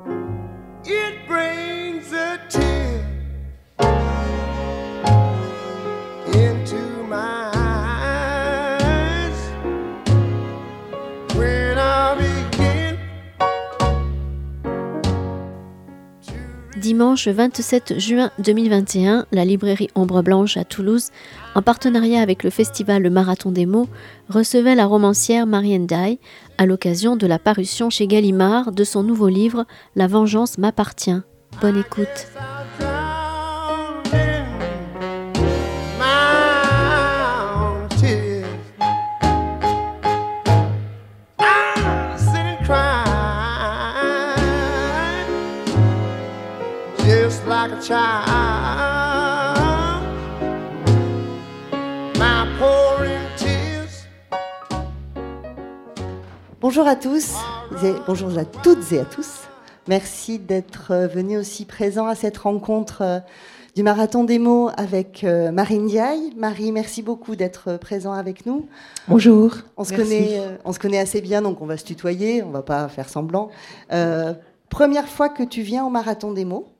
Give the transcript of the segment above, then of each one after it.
It brings Dimanche 27 juin 2021, la librairie Ombre Blanche à Toulouse, en partenariat avec le festival Le Marathon des mots, recevait la romancière Marianne Day à l'occasion de la parution chez Gallimard de son nouveau livre La vengeance m'appartient. Bonne écoute. Bonjour à tous, et bonjour à toutes et à tous. Merci d'être venus aussi présents à cette rencontre euh, du Marathon des mots avec euh, Marine Diaye. Marie, merci beaucoup d'être présent avec nous. Bonjour. On se, connaît, euh, on se connaît assez bien, donc on va se tutoyer, on va pas faire semblant. première fois que tu viens au Marathon des mots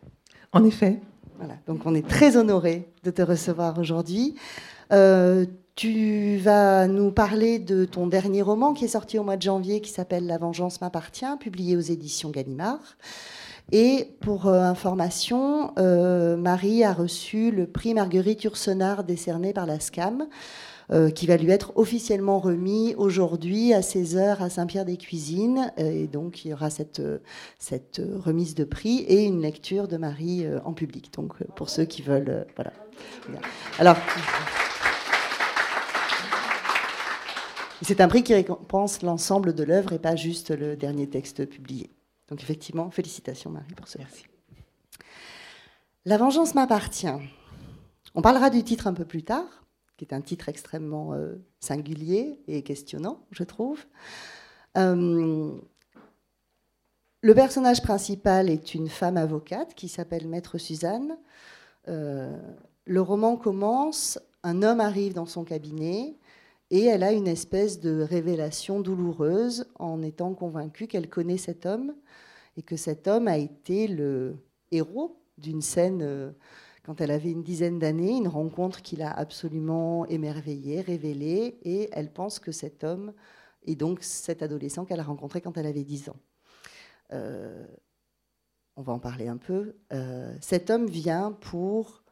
En effet. Voilà, donc on est très honoré de te recevoir aujourd'hui. Euh, tu vas nous parler de ton dernier roman qui est sorti au mois de janvier, qui s'appelle La vengeance m'appartient, publié aux éditions Gallimard. Et pour euh, information, euh, Marie a reçu le prix Marguerite Yourcenar décerné par la SCAM euh, qui va lui être officiellement remis aujourd'hui à 16h à Saint-Pierre-des-Cuisines. Euh, et donc, il y aura cette, euh, cette remise de prix et une lecture de Marie en public. Donc, pour ceux qui veulent. voilà. Alors. C'est un prix qui récompense l'ensemble de l'œuvre et pas juste le dernier texte publié. Donc effectivement, félicitations Marie pour ce. Merci. La vengeance m'appartient. On parlera du titre un peu plus tard qui est un titre extrêmement euh, singulier et questionnant, je trouve. Euh, le personnage principal est une femme avocate qui s'appelle Maître Suzanne. Euh, le roman commence, un homme arrive dans son cabinet et elle a une espèce de révélation douloureuse en étant convaincue qu'elle connaît cet homme et que cet homme a été le héros d'une scène quand elle avait une dizaine d'années, une rencontre qui l'a absolument émerveillée, révélée, et elle pense que cet homme est donc cet adolescent qu'elle a rencontré quand elle avait 10 ans. Euh, on va en parler un peu. Euh, cet homme vient pour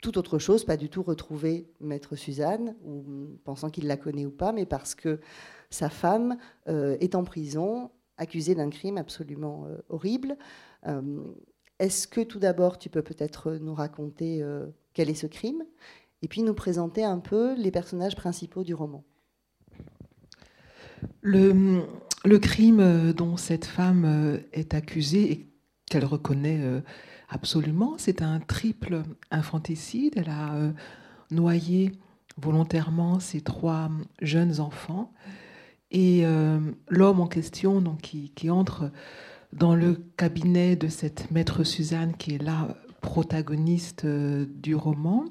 toute autre chose, pas du tout retrouver Maître Suzanne, ou pensant qu'il la connaît ou pas, mais parce que sa femme euh, est en prison, accusée d'un crime absolument horrible. Est-ce que tout d'abord, tu peux peut-être nous raconter euh, quel est ce crime et puis nous présenter un peu les personnages principaux du roman? Le, crime euh, dont cette femme euh, est accusée et qu'elle reconnaît absolument, c'est un triple infanticide. Elle a noyé volontairement ses trois jeunes enfants. Et l'homme en question, donc, qui entre dans le cabinet de cette maître Suzanne, qui est la protagoniste euh, du roman,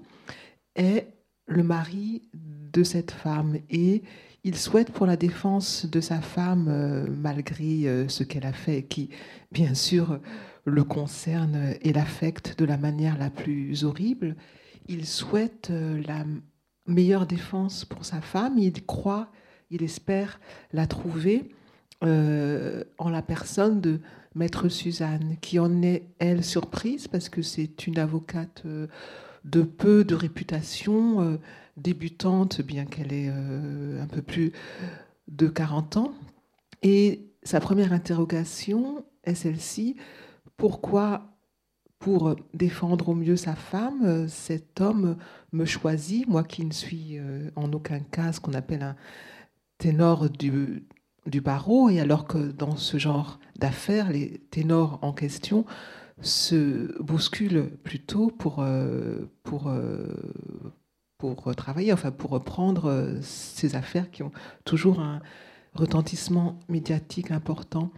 est le mari de cette femme. Et il souhaite pour la défense de sa femme, euh, malgré euh, ce qu'elle a fait, qui bien sûr le concerne et l'affecte de la manière la plus horrible, il souhaite la meilleure défense pour sa femme. Il croit, il espère la trouver. Euh, en la personne de Maître Suzanne, qui en est, elle, surprise, parce que c'est une avocate euh, de peu de réputation, euh, débutante, bien qu'elle ait un peu plus de 40 ans. Et sa première interrogation est celle-ci, pourquoi pour défendre au mieux sa femme, cet homme me choisit, moi qui ne suis en aucun cas ce qu'on appelle un ténor du, du barreau, et alors que dans ce genre d'affaires, les ténors en question se bousculent plutôt pour, euh, pour, euh, pour travailler, enfin pour reprendre euh, ces affaires qui ont toujours un retentissement médiatique important.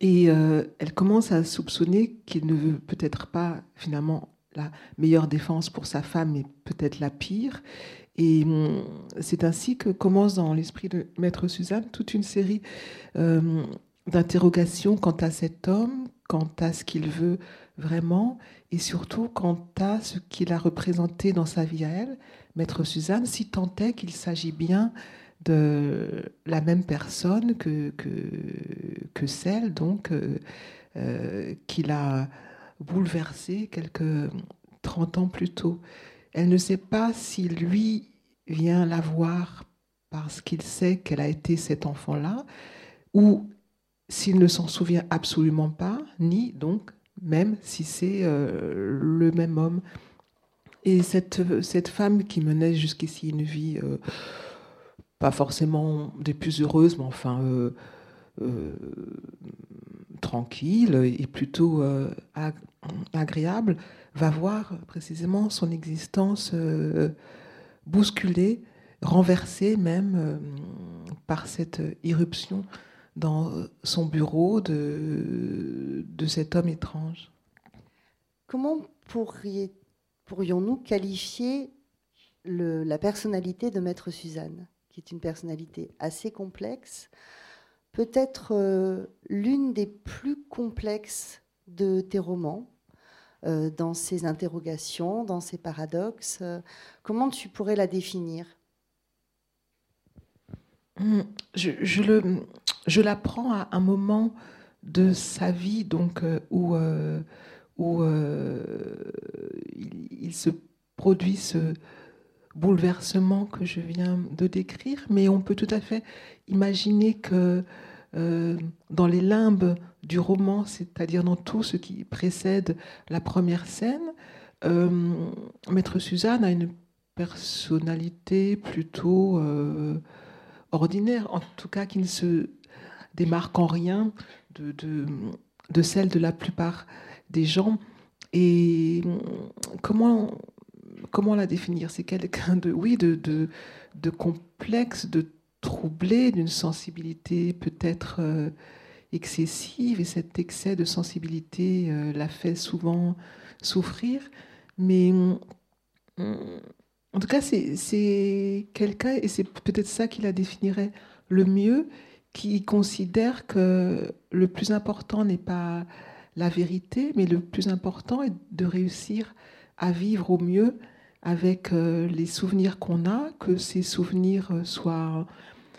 Et elle commence à soupçonner qu'il ne veut peut-être pas finalement la meilleure défense pour sa femme, mais peut-être la pire. Et hum, c'est ainsi que commence dans l'esprit de Maître Suzanne toute une série euh, d'interrogations quant à cet homme, quant à ce qu'il veut vraiment et surtout quant à ce qu'il a représenté dans sa vie à elle, Maître Suzanne, si tant est qu'il s'agit bien de la même personne que, que, celle donc euh, euh, qu'il a bouleversée quelques 30 ans plus tôt. Elle ne sait pas si lui vient la voir parce qu'il sait qu'elle a été cet enfant-là, ou s'il ne s'en souvient absolument pas, ni donc même si c'est euh, le même homme. Et cette, cette femme qui menait jusqu'ici une vie euh, pas forcément des plus heureuses, mais enfin euh, tranquille et plutôt agréable, va voir précisément son existence bousculée, renversée même par cette irruption dans son bureau de, de cet homme étrange. Comment pourrions-nous qualifier la personnalité de Maître Suzanne, qui est une personnalité assez complexe, peut-être euh, l'une des plus complexes de tes romans, euh, dans ses interrogations, dans ses paradoxes. comment tu pourrais la définir? Hum, je, je, le, je l'apprends à un moment de sa vie donc euh, où, euh, euh, il, se produit ce bouleversement que je viens de décrire, mais on peut tout à fait imaginer que dans les limbes du roman, c'est-à-dire dans tout ce qui précède la première scène, Maître Suzanne a une personnalité plutôt ordinaire, en tout cas qui ne se démarque en rien de, de, celle de la plupart des gens. Et comment, comment la définir? C'est quelqu'un de, oui, de, de, de, complexe, de troublé, d'une sensibilité peut-être euh, excessive, et cet excès de sensibilité euh, la fait souvent souffrir. Mais en tout cas, c'est quelqu'un, et c'est peut-être ça qui la définirait le mieux, qui considère que le plus important n'est pas la vérité, mais le plus important est de réussir à vivre au mieux avec euh, les souvenirs qu'on a, que ces souvenirs soient,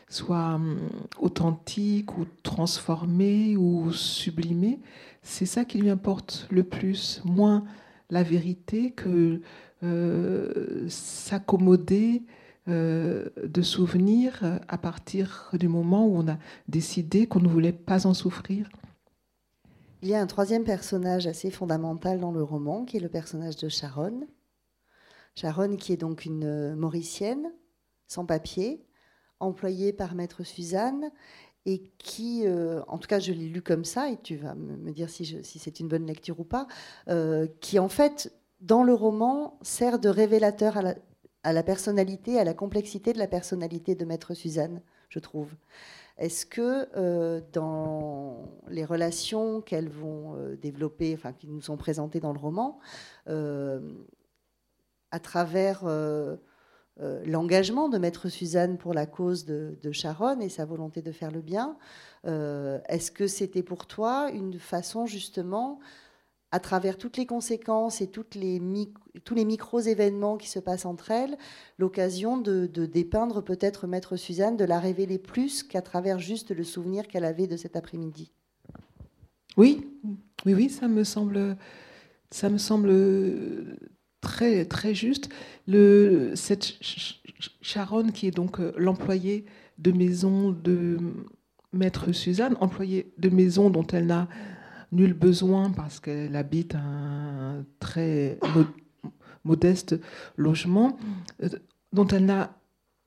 soient hum, authentiques ou transformés ou sublimés. C'est ça qui lui importe le plus, moins la vérité que euh, s'accommoder euh, de souvenirs à partir du moment où on a décidé qu'on ne voulait pas en souffrir. Il y a un troisième personnage assez fondamental dans le roman, qui est le personnage de Sharon. Sharon, qui est donc une Mauricienne, sans papier, employée par Maître Suzanne, et qui, euh, en tout cas je l'ai lu comme ça, et tu vas me dire si, c'est une bonne lecture ou pas, euh, qui en fait, dans le roman, sert de révélateur à la, personnalité, à la complexité de la personnalité de Maître Suzanne, je trouve. Est-ce que euh, dans les relations qu'elles vont développer, enfin qui nous sont présentées dans le roman, à travers l'engagement de Maître Suzanne pour la cause de, de, Sharon et sa volonté de faire le bien, est-ce que c'était pour toi une façon justement à travers toutes les conséquences et toutes les tous les micro-événements qui se passent entre elles, l'occasion de, dépeindre peut-être Maître Suzanne, de la révéler plus qu'à travers juste le souvenir qu'elle avait de cet après-midi? Oui, oui, oui, ça me semble, ça me semble très, très juste. Cette Sharon, qui est donc euh, l'employée de maison de Maître Suzanne, employée de maison dont elle n'a nul besoin parce qu'elle habite un très modeste logement euh, dont elle n'a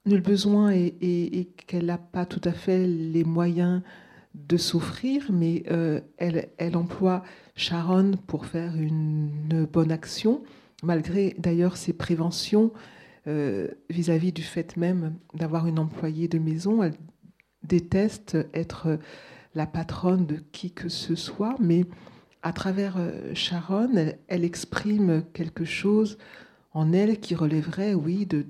nul besoin et, qu'elle n'a pas tout à fait les moyens de souffrir, mais euh, elle, elle, emploie Sharon pour faire une bonne action, malgré d'ailleurs ses préventions euh, vis-à-vis -vis du fait même d'avoir une employée de maison. Elle déteste être la patronne de qui que ce soit, mais à travers euh, Sharon, elle, exprime quelque chose en elle qui relèverait, oui, de,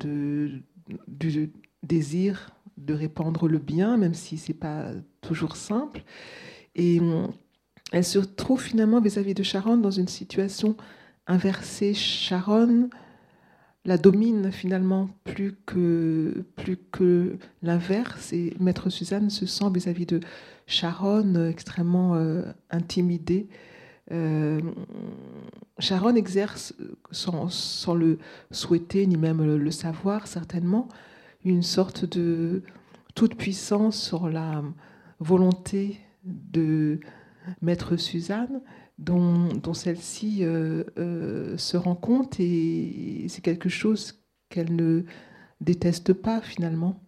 du désir de répandre le bien, même si c'est pas toujours simple. Et elle se trouve finalement vis-à-vis de Sharon dans une situation inversée. Sharon la domine finalement plus que, plus que l'inverse. Et Maître Suzanne se sent vis-à-vis de Sharon extrêmement euh, intimidée. Euh, Sharon exerce, sans, le souhaiter ni même le, savoir certainement, une sorte de toute puissance sur la volonté de Maître Suzanne dont, celle-ci euh, euh, se rend compte et c'est quelque chose qu'elle ne déteste pas finalement.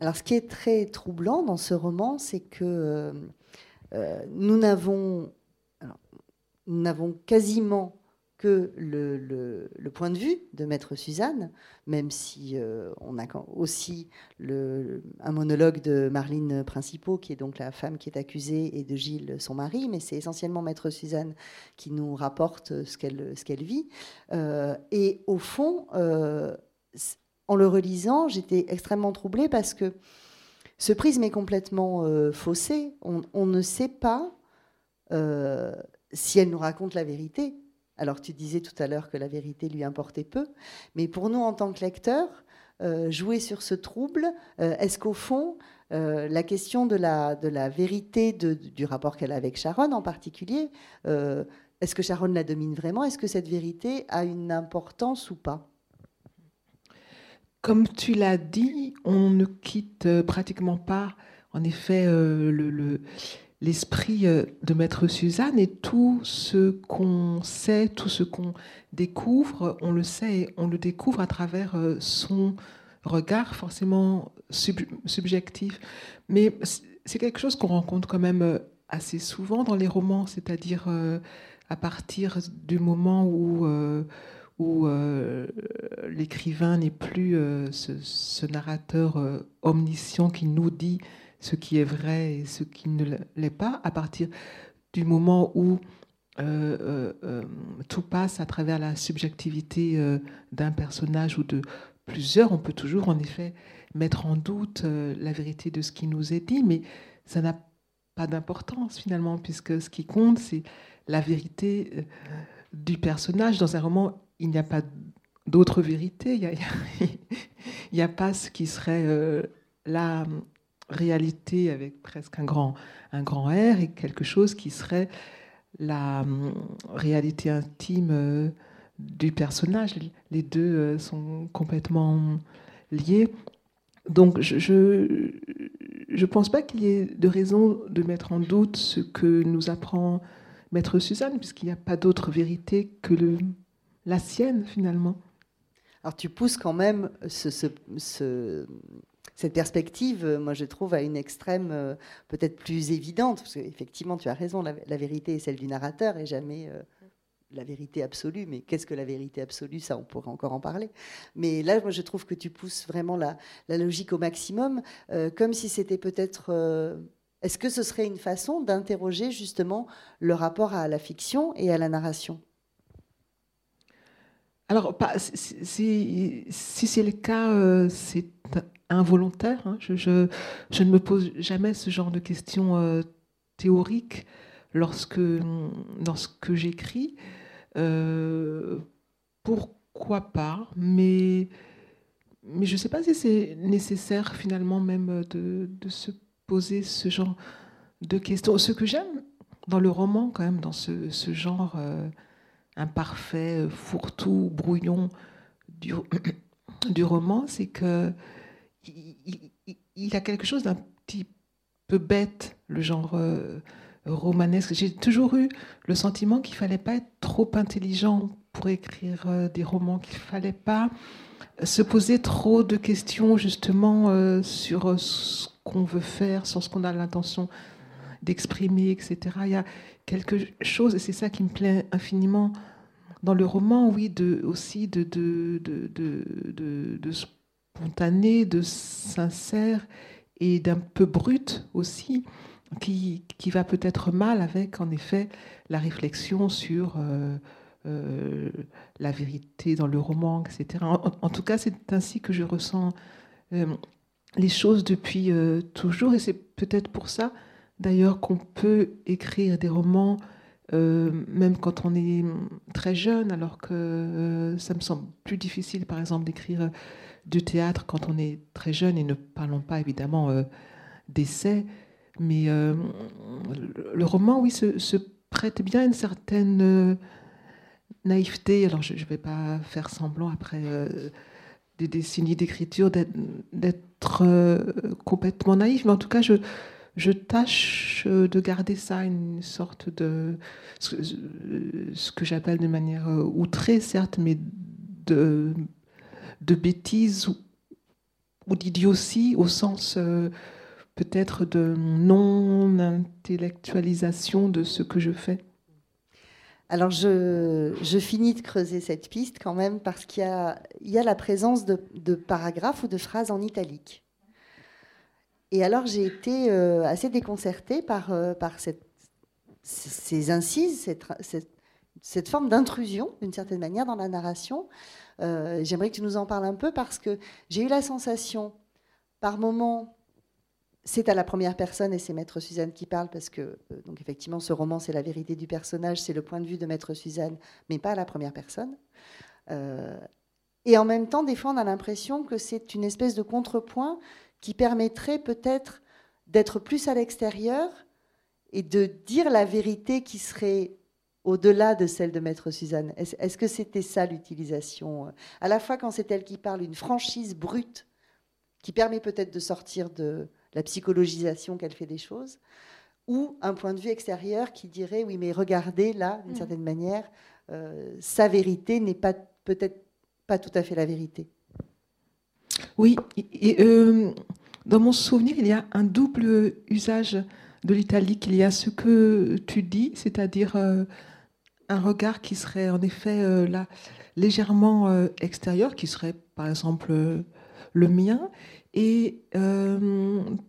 Alors ce qui est très troublant dans ce roman, c'est que euh, nous n'avons quasiment que le, point de vue de Maître Suzanne, même si euh, on a aussi un monologue de Marlene Principaux, qui est donc la femme qui est accusée, et de Gilles, son mari, mais c'est essentiellement Maître Suzanne qui nous rapporte ce qu'elle vit. Euh, et au fond, euh, en le relisant, j'étais extrêmement troublée parce que ce prisme est complètement faussé. On, ne sait pas si elle nous raconte la vérité alors tu disais tout à l'heure que la vérité lui importait peu, mais pour nous en tant que lecteurs, euh, jouer sur ce trouble, euh, est-ce qu'au fond, euh, la question de la, de la vérité du rapport qu'elle a avec Sharon en particulier, est-ce que Sharon la domine vraiment? Est-ce que cette vérité a une importance ou pas? Comme tu l'as dit, on ne quitte pratiquement pas, en effet, le l'esprit euh, de Maître Suzanne et tout ce qu'on sait, tout ce qu'on découvre, on le sait, on le découvre à travers euh, son regard forcément subjectif. Mais c'est quelque chose qu'on rencontre quand même euh, assez souvent dans les romans, c'est-à-dire à partir du moment où, où l'écrivain n'est plus ce, narrateur omniscient qui nous dit ce qui est vrai et ce qui ne l'est pas, à partir du moment où euh, euh, euh, tout passe à travers la subjectivité d'un personnage ou de plusieurs, on peut toujours en effet mettre en doute la vérité de ce qui nous est dit, mais ça n'a pas d'importance finalement, puisque ce qui compte, c'est la vérité du personnage. Dans un roman, il n'y a pas d'autre vérité, il n'y a, a, pas ce qui serait là réalité avec presque un grand, un grand R et quelque chose qui serait la hum, réalité intime euh, du personnage. Les deux euh, sont complètement liés. Donc je ne pense pas qu'il y ait de raison de mettre en doute ce que nous apprend Maître Suzanne, puisqu'il n'y a pas d'autre vérité que la sienne finalement. Alors tu pousses quand même ce cette perspective, euh, moi je trouve, à une extrême euh, peut-être plus évidente, parce qu'effectivement, tu as raison, la, vérité est celle du narrateur et jamais euh, la vérité absolue. Mais qu'est-ce que la vérité absolue? Ça, on pourrait encore en parler. Mais là, moi je trouve que tu pousses vraiment la, logique au maximum, comme si c'était peut-être... Est-ce que ce serait une façon d'interroger justement le rapport à la fiction et à la narration? Alors, si c'est le cas, c'est involontaire. Hein. Je, ne me pose jamais ce genre de questions euh, théoriques lorsque, lorsque j'écris. Euh, pourquoi pas Mais, mais je ne sais pas si c'est nécessaire finalement même de, se poser ce genre de questions. Ce que j'aime dans le roman, quand même, dans ce, ce genre euh, imparfait, fourre-tout, brouillon du, du roman, c'est que il, a quelque chose d'un petit peu bête, le genre euh, romanesque. J'ai toujours eu le sentiment qu'il fallait pas être trop intelligent pour écrire euh, des romans, qu'il fallait pas se poser trop de questions justement euh, sur ce qu'on veut faire, sur ce qu'on a l'intention d'exprimer, etc. Il y a quelque chose, et c'est ça qui me plaît infiniment dans le roman, oui, de, aussi de, de, de, de, de spontané, de sincère et d'un peu brut aussi, qui, qui va peut-être mal avec, en effet, la réflexion sur euh, euh, la vérité dans le roman, etc. En, tout cas, c'est ainsi que je ressens euh, les choses depuis toujours, et c'est peut-être pour ça, d'ailleurs qu'on peut écrire des romans euh, même quand on est très jeune, alors que euh, ça me semble plus difficile, par exemple, d'écrire du théâtre quand on est très jeune, et ne parlons pas évidemment euh, d'essais, mais le roman, oui, se, prête bien à une certaine naïveté. Alors, je ne vais pas faire semblant, après des décennies d'écriture, d'être complètement naïf, mais en tout cas, je je tâche euh, de garder ça une sorte de ce que j'appelle de manière euh, outrée certes mais de de bêtise ou, d'idiotie au sens euh, peut-être de non intellectualisation de ce que je fais alors je, finis de creuser cette piste quand même parce qu'il y a, la présence de, de paragraphes ou de phrases en italique. Et alors j'ai été euh, assez déconcertée par, euh, par ces incises, cette, cette, forme d'intrusion, d'une certaine manière, dans la narration. Euh, j'aimerais que tu nous en parles un peu parce que j'ai eu la sensation, par moments, c'est à la première personne et c'est Maître Suzanne qui parle parce que, donc effectivement, ce roman, c'est la vérité du personnage, c'est le point de vue de Maître Suzanne, mais pas à la première personne. et en même temps, des fois, on a l'impression que c'est une espèce de contrepoint qui permettrait peut-être d'être plus à l'extérieur et de dire la vérité qui serait au-delà de celle de Maître Suzanne. Est-ce que c'était ça l'utilisation À la fois quand c'est elle qui parle, une franchise brute qui permet peut-être de sortir de la psychologisation qu'elle fait des choses, ou un point de vue extérieur qui dirait oui mais regardez là, d'une mm. certaine manière, euh, sa vérité n'est pas peut-être pas tout à fait la vérité. Oui, et, euh, dans mon souvenir, il y a un double usage de l'italique. Il y a ce que tu dis, c'est-à-dire euh, un regard qui serait en effet euh, là légèrement extérieur, qui serait par exemple le mien, et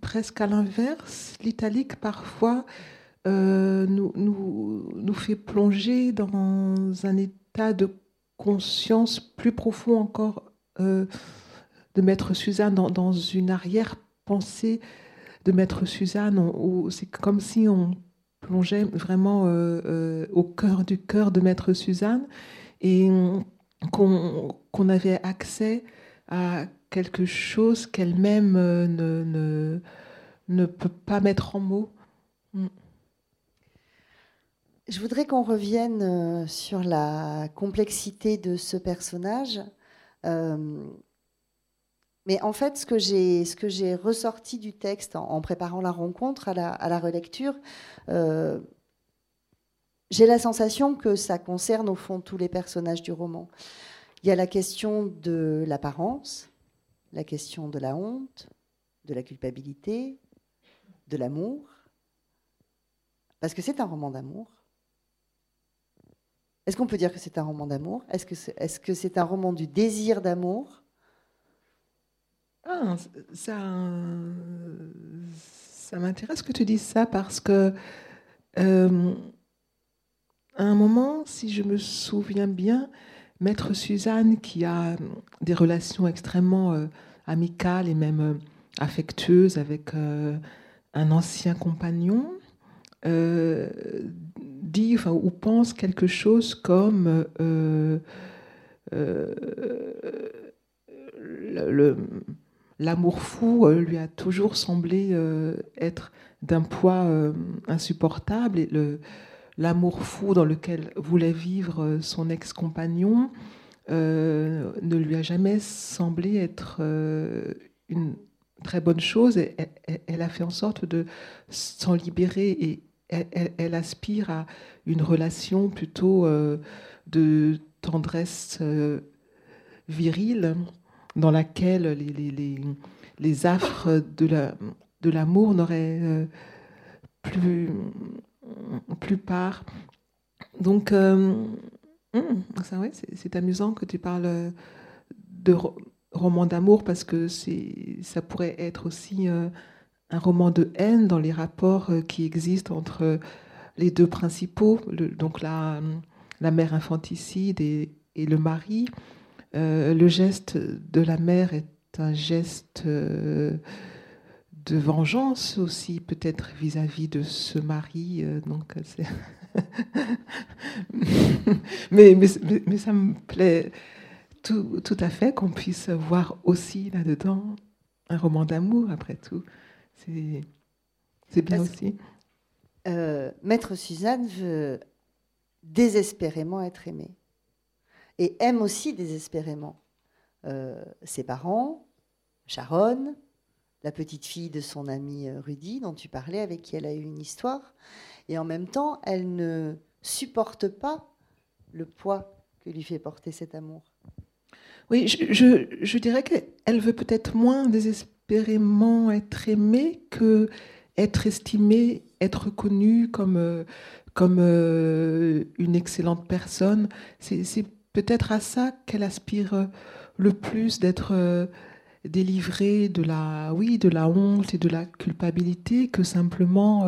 presque à l'inverse, l'italique parfois nous, nous, nous fait plonger dans un état de conscience plus profond encore de Maître Suzanne dans, une arrière-pensée de Maître Suzanne, où c'est comme si on plongeait vraiment euh, euh, au cœur du cœur de Maître Suzanne et qu'on avait accès à quelque chose qu'elle-même euh, ne, ne, ne, peut pas mettre en mots. Mm. Je voudrais qu'on revienne sur la complexité de ce personnage. Mais en fait, ce que j'ai, ressorti du texte en, préparant la rencontre à la, relecture, euh, j'ai la sensation que ça concerne au fond tous les personnages du roman. Il y a la question de l'apparence, la question de la honte, de la culpabilité, de l'amour, parce que c'est un roman d'amour. Est-ce qu'on peut dire que c'est un roman d'amour? Est-ce que c'est un roman du désir d'amour? Ah, ça, ça m'intéresse que tu dises ça parce que euh, à un moment, si je me souviens bien, Maître Suzanne, qui a des relations extrêmement euh, amicales et même euh, affectueuses avec un ancien compagnon, dit ou pense quelque chose comme le l'amour fou euh, lui a toujours semblé euh, être d'un poids euh, insupportable et l'amour fou dans lequel voulait vivre son ex-compagnon ne lui a jamais semblé être une très bonne chose. Et, elle, a fait en sorte de s'en libérer et elle, aspire à une relation plutôt de tendresse virile dans laquelle les, affres de l'amour n'auraient euh, plus, plus part. Donc, euh, hum, c'est amusant que tu parles de roman d'amour parce que ça pourrait être aussi euh, un roman de haine dans les rapports qui existent entre les deux principaux, donc la, mère infanticide et le mari. Euh, le geste de la mère est un geste euh, de vengeance aussi, peut-être vis-à-vis de ce mari. donc, mais, mais, mais, ça me plaît tout, tout à fait qu'on puisse voir aussi là-dedans un roman d'amour, après tout. C'est bien aussi. Euh, Maître Suzanne veut désespérément être aimée. Et aime aussi désespérément euh, ses parents, Sharon, la petite fille de son ami euh, Rudy, dont tu parlais, avec qui elle a eu une histoire. Et en même temps, elle ne supporte pas le poids que lui fait porter cet amour. Oui, je, dirais qu'elle veut peut-être moins désespérément être aimée que être estimée, être connue comme, euh, comme une excellente personne. C'est peut-être à ça qu'elle aspire le plus d'être euh, délivrée de la, oui, de la honte et de la culpabilité que simplement,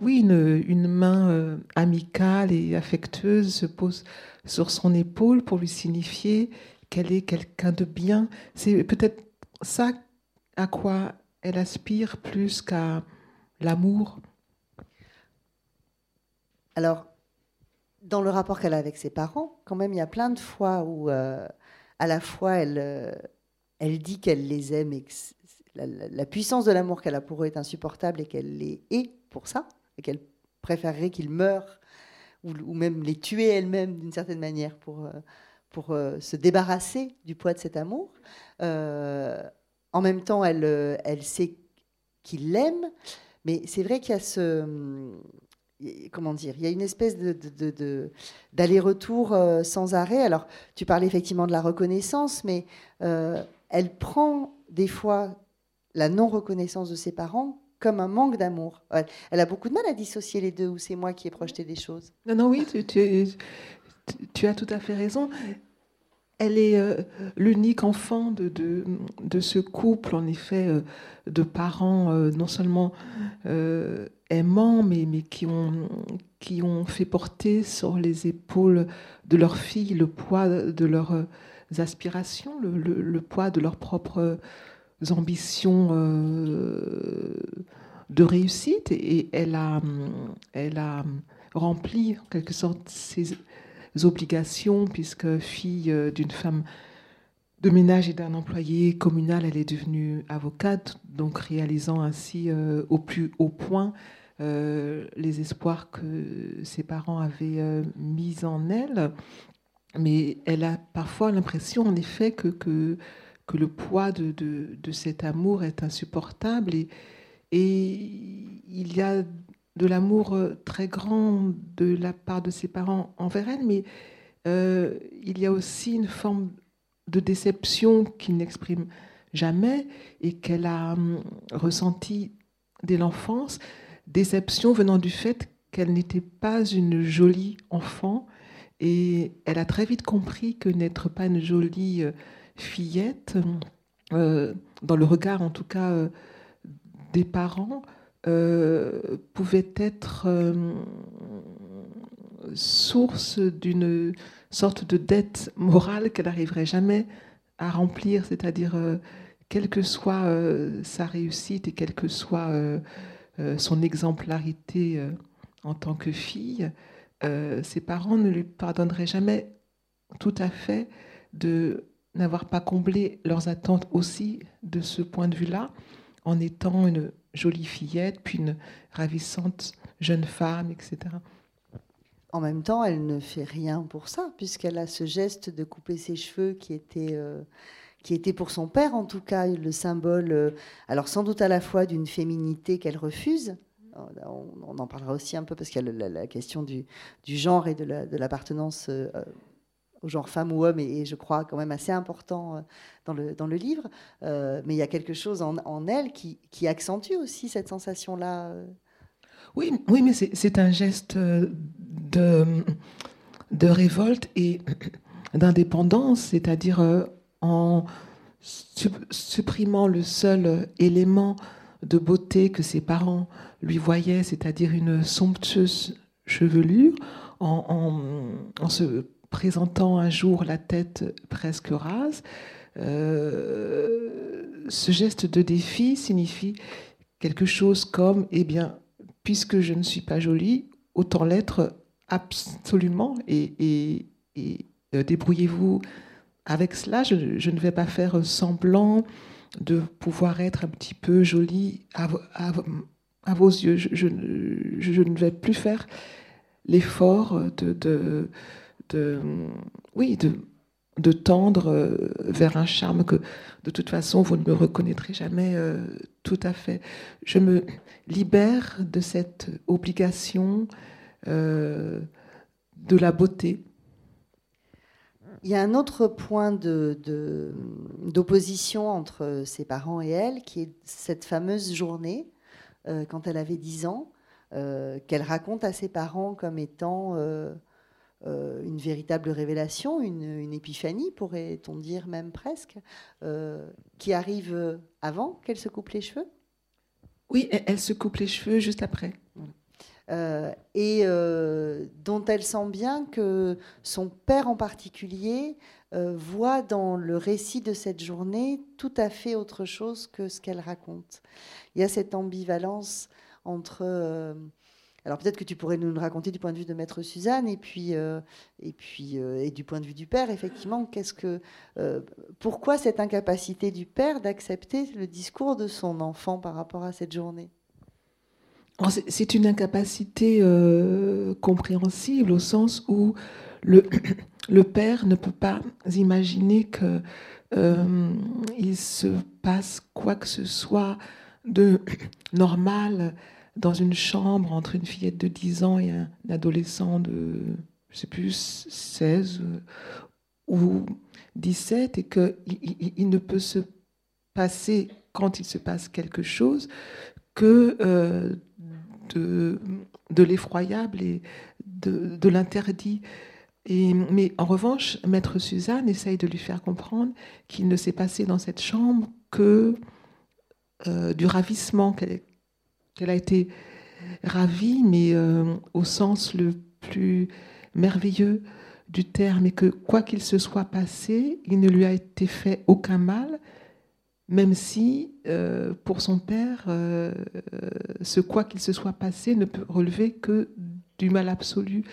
oui, une, une main amicale et affectueuse se pose sur son épaule pour lui signifier qu'elle est quelqu'un de bien. C'est peut-être ça à quoi elle aspire plus qu'à l'amour. Alors, dans le rapport qu'elle a avec ses parents, quand même, il y a plein de fois où, euh, à la fois, elle, euh, elle dit qu'elle les aime et que la, puissance de l'amour qu'elle a pour eux est insupportable et qu'elle les hait pour ça, et qu'elle préférerait qu'ils meurent ou, même les tuer elle-même d'une certaine manière pour, euh, pour se débarrasser du poids de cet amour. En même temps, elle, elle sait qu'il l'aime, mais c'est vrai qu'il y a ce comment dire, il y a une espèce de, d'aller-retour sans arrêt. Alors, tu parlais effectivement de la reconnaissance, mais elle prend des fois la non-reconnaissance de ses parents comme un manque d'amour. Elle, a beaucoup de mal à dissocier les deux, ou c'est moi qui ai projeté des choses? Non, non, oui, tu, tu as tout à fait raison. Elle est euh, l'unique enfant de, de, ce couple, en effet, euh, de parents euh, non seulement aimants, mais, mais qui, ont, qui ont fait porter sur les épaules de leur fille le poids de leurs aspirations, le, poids de leurs propres ambitions de réussite. Et elle a, elle a rempli, en quelque sorte, ses obligations, puisque fille euh, d'une femme de ménage et d'un employé communal, elle est devenue avocate, donc réalisant ainsi euh, au plus haut point euh, les espoirs que ses parents avaient mis en elle. Mais elle a parfois l'impression, en effet, que, que, que le poids de, de, de, cet amour est insupportable. Et, et il y a de l'amour euh, très grand de la part de ses parents envers elle, mais euh, il y a aussi une forme de déception qu'il n'exprime jamais et qu'elle a hum, ressentie dès l'enfance, déception venant du fait qu'elle n'était pas une jolie enfant et elle a très vite compris que n'être pas une jolie euh, fillette, dans le regard en tout cas des parents, pouvait être euh, source d'une sorte de dette morale qu'elle n'arriverait jamais à remplir, c'est-à-dire euh, quelle que soit sa réussite et quelle que soit son exemplarité en tant que fille, ses parents ne lui pardonneraient jamais tout à fait de n'avoir pas comblé leurs attentes aussi de ce point de vue-là, en étant une jolie fillette, puis une ravissante jeune femme, etc. En même temps, elle ne fait rien pour ça, puisqu'elle a ce geste de couper ses cheveux qui était, euh, qui était pour son père, en tout cas, le symbole, euh, alors sans doute à la fois d'une féminité qu'elle refuse. On, en parlera aussi un peu parce qu'il y a la, question du, genre et de l'appartenance euh, au genre femme ou homme est, je crois, quand même assez important euh, dans le, dans le livre. Euh, mais il y a quelque chose en, elle qui, qui, accentue aussi cette sensation-là. Euh. Oui, oui, mais c'est un geste de, de révolte et d'indépendance, c'est-à-dire en supprimant le seul élément de beauté que ses parents lui voyaient, c'est-à-dire une somptueuse chevelure, en, en, en se présentant un jour la tête presque rase, euh, ce geste de défi signifie quelque chose comme, eh bien, puisque je ne suis pas jolie, autant l'être absolument et, euh, débrouillez-vous avec cela. Je, ne vais pas faire semblant de pouvoir être un petit peu jolie à, vos yeux. Je, ne vais plus faire l'effort de, oui, de, de tendre euh, vers un charme que de toute façon vous ne me reconnaîtrez jamais euh, tout à fait. Je me libère de cette obligation euh, de la beauté. Il y a un autre point d'opposition de, entre ses parents et elle, qui est cette fameuse journée, quand elle avait 10 ans, qu'elle raconte à ses parents comme étant euh, une véritable révélation, une, épiphanie, pourrait-on dire même presque, euh, qui arrive avant qu'elle se coupe les cheveux? Oui, elle, se coupe les cheveux juste après. Euh, et dont elle sent bien que son père en particulier voit dans le récit de cette journée tout à fait autre chose que ce qu'elle raconte. Il y a cette ambivalence entre alors peut-être que tu pourrais nous le raconter du point de vue de Maître Suzanne et puis euh, et puis euh, et du point de vue du père. Effectivement, qu'est-ce que euh, pourquoi cette incapacité du père d'accepter le discours de son enfant par rapport à cette journée? Oh, C'est une incapacité compréhensible au sens où le le père ne peut pas imaginer que il se passe quoi que ce soit de normal dans une chambre entre une fillette de 10 ans et un adolescent de, je sais plus, 16 euh, ou 17, et qu'il il, ne peut se passer, quand il se passe quelque chose, que euh, de, l'effroyable et de, de l'interdit. Et, mais en revanche, Maître Suzanne essaye de lui faire comprendre qu'il ne s'est passé dans cette chambre que euh, du ravissement qu'elle elle a été ravie, mais euh, au sens le plus merveilleux du terme, et que quoi qu'il se soit passé, il ne lui a été fait aucun mal, même si euh, pour son père, euh, ce quoi qu'il se soit passé ne peut relever que du mal absolu.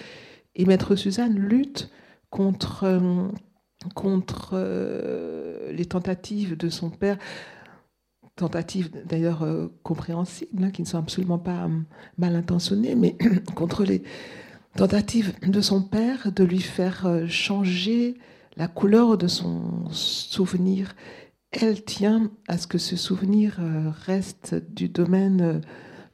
Et Maître Suzanne lutte contre, contre les tentatives de son père tentatives d'ailleurs euh, compréhensibles, hein, qui ne sont absolument pas euh, mal intentionnées, mais contre les tentatives de son père de lui faire euh, changer la couleur de son souvenir. Elle tient à ce que ce souvenir reste du domaine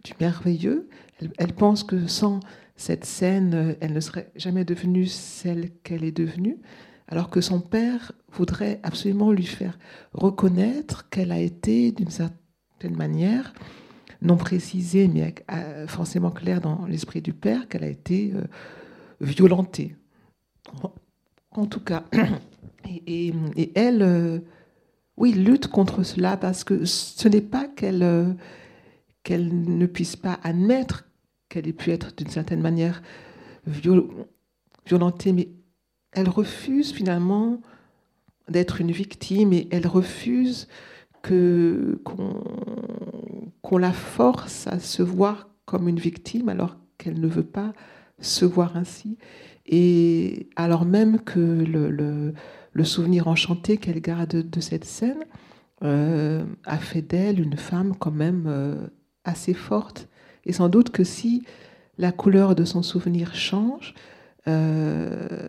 du merveilleux. elle pense que sans cette scène, elle ne serait jamais devenue celle qu'elle est devenue alors que son père voudrait absolument lui faire reconnaître qu'elle a été, d'une certaine manière, non précisée, mais euh, forcément claire dans l'esprit du père, qu'elle a été euh, violentée. En tout cas. Et, elle, euh, oui, lutte contre cela parce que ce n'est pas qu'elle qu'elle ne puisse pas admettre qu'elle ait pu être d'une certaine manière violentée, mais elle refuse finalement d'être une victime et elle refuse qu'on la force à se voir comme une victime alors qu'elle ne veut pas se voir ainsi. Et alors même que le, le, souvenir enchanté qu'elle garde de cette scène euh, a fait d'elle une femme quand même euh, assez forte. Et sans doute que si la couleur de son souvenir change, euh,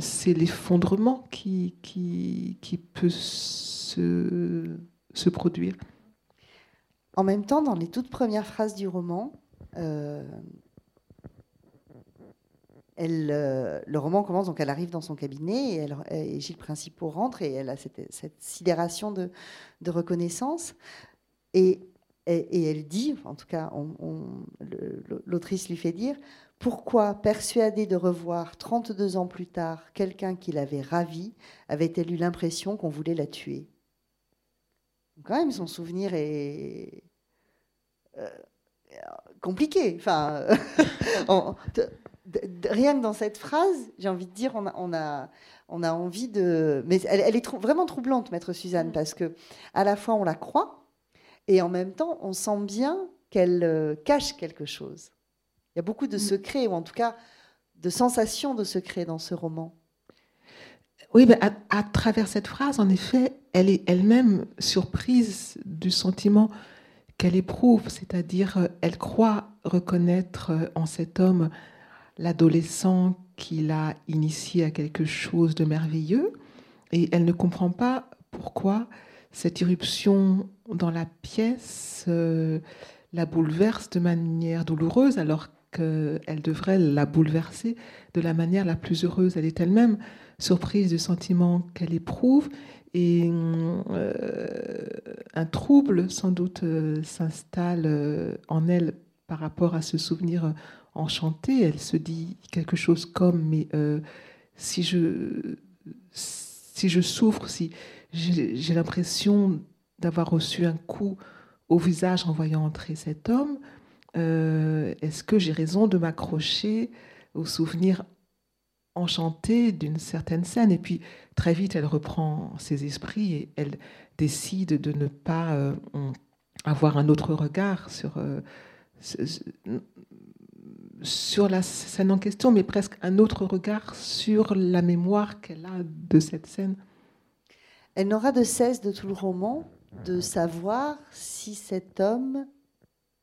c'est l'effondrement qui, qui, qui, peut se, se, produire. En même temps, dans les toutes premières phrases du roman, euh, elle, euh, le roman commence, donc elle arrive dans son cabinet et, elle, et Gilles Principaux rentre et elle a cette, cette sidération de, de reconnaissance. Et, et, elle dit, en tout cas, l'autrice lui fait dire pourquoi, persuadée de revoir 32 ans plus tard quelqu'un qui l'avait ravie, avait-elle eu l'impression qu'on voulait la tuer? Quand même, son souvenir est euh, compliqué. Enfin, rien que dans cette phrase, j'ai envie de dire, on a, on a, on a envie de. Mais elle, est vraiment troublante, Maître Suzanne, mm. parce que à la fois on la croit et en même temps on sent bien qu'elle euh, cache quelque chose. Il y a beaucoup de mm. secrets, ou en tout cas de sensations de secrets dans ce roman. Oui, mais à, travers cette phrase, en effet, elle est elle-même surprise du sentiment qu'elle éprouve, c'est-à-dire euh, elle croit reconnaître euh, en cet homme l'adolescent qui l'a initié à quelque chose de merveilleux, et elle ne comprend pas pourquoi cette irruption dans la pièce euh, la bouleverse de manière douloureuse alors qu'elle devrait la bouleverser de la manière la plus heureuse. Elle est elle-même surprise du sentiment qu'elle éprouve et euh, un trouble sans doute euh, s'installe euh, en elle par rapport à ce souvenir enchanté. Elle se dit quelque chose comme mais si je si je souffre, si j'ai l'impression d'avoir reçu un coup au visage en voyant entrer cet homme, est-ce que j'ai raison de m'accrocher au souvenir enchantée d'une certaine scène? Et puis très vite, elle reprend ses esprits et elle décide de ne pas euh, avoir un autre regard sur, euh, sur la scène en question, mais presque un autre regard sur la mémoire qu'elle a de cette scène. Elle n'aura de cesse de tout le roman de savoir si cet homme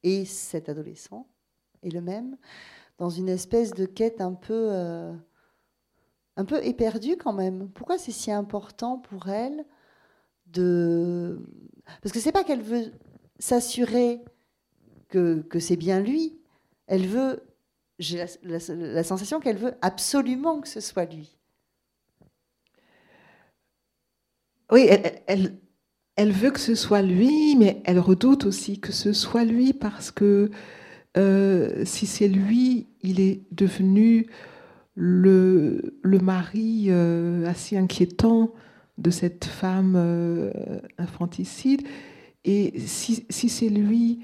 et cet adolescent est le même, dans une espèce de quête un peu... Euh, un peu éperdue quand même. Pourquoi c'est si important pour elle de... Parce que c'est pas qu'elle veut s'assurer que, que c'est bien lui. Elle veut... J'ai la, sensation qu'elle veut absolument que ce soit lui. Oui, elle, elle, veut que ce soit lui, mais elle redoute aussi que ce soit lui parce que euh, si c'est lui, il est devenu le, le mari euh, assez inquiétant de cette femme euh, infanticide. Et si, si c'est lui,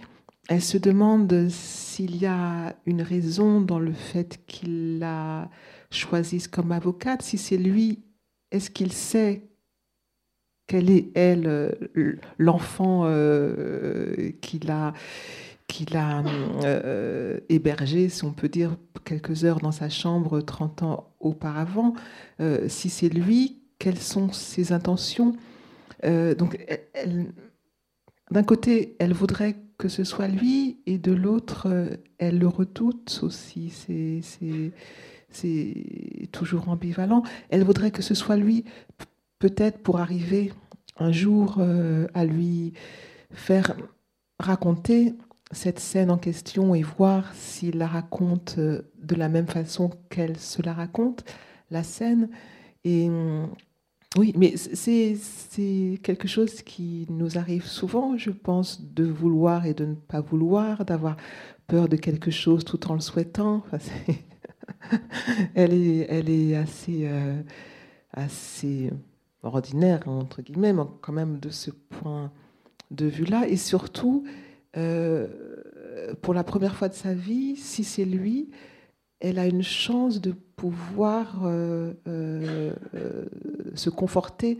elle se demande s'il y a une raison dans le fait qu'il la choisisse comme avocate. Si c'est lui, est-ce qu'il sait quelle est, elle, euh, l'enfant qu'il a qu'il a euh, hébergé, si on peut dire, quelques heures dans sa chambre 30 ans auparavant. Euh, si c'est lui, quelles sont ses intentions? Euh, Donc, d'un côté, elle voudrait que ce soit lui, et de l'autre, elle le redoute aussi. C'est toujours ambivalent. Elle voudrait que ce soit lui, peut-être pour arriver un jour à lui faire raconter cette scène en question et voir s'il la raconte euh, de la même façon qu'elle se la raconte, la scène. Et mm, oui, mais c'est quelque chose qui nous arrive souvent, je pense, de vouloir et de ne pas vouloir, d'avoir peur de quelque chose tout en le souhaitant. elle, est, elle est assez, euh, assez ordinaire, entre guillemets, mais quand même de ce point de vue-là. Et surtout, euh, pour la première fois de sa vie, si c'est lui, elle a une chance de pouvoir euh, euh, se conforter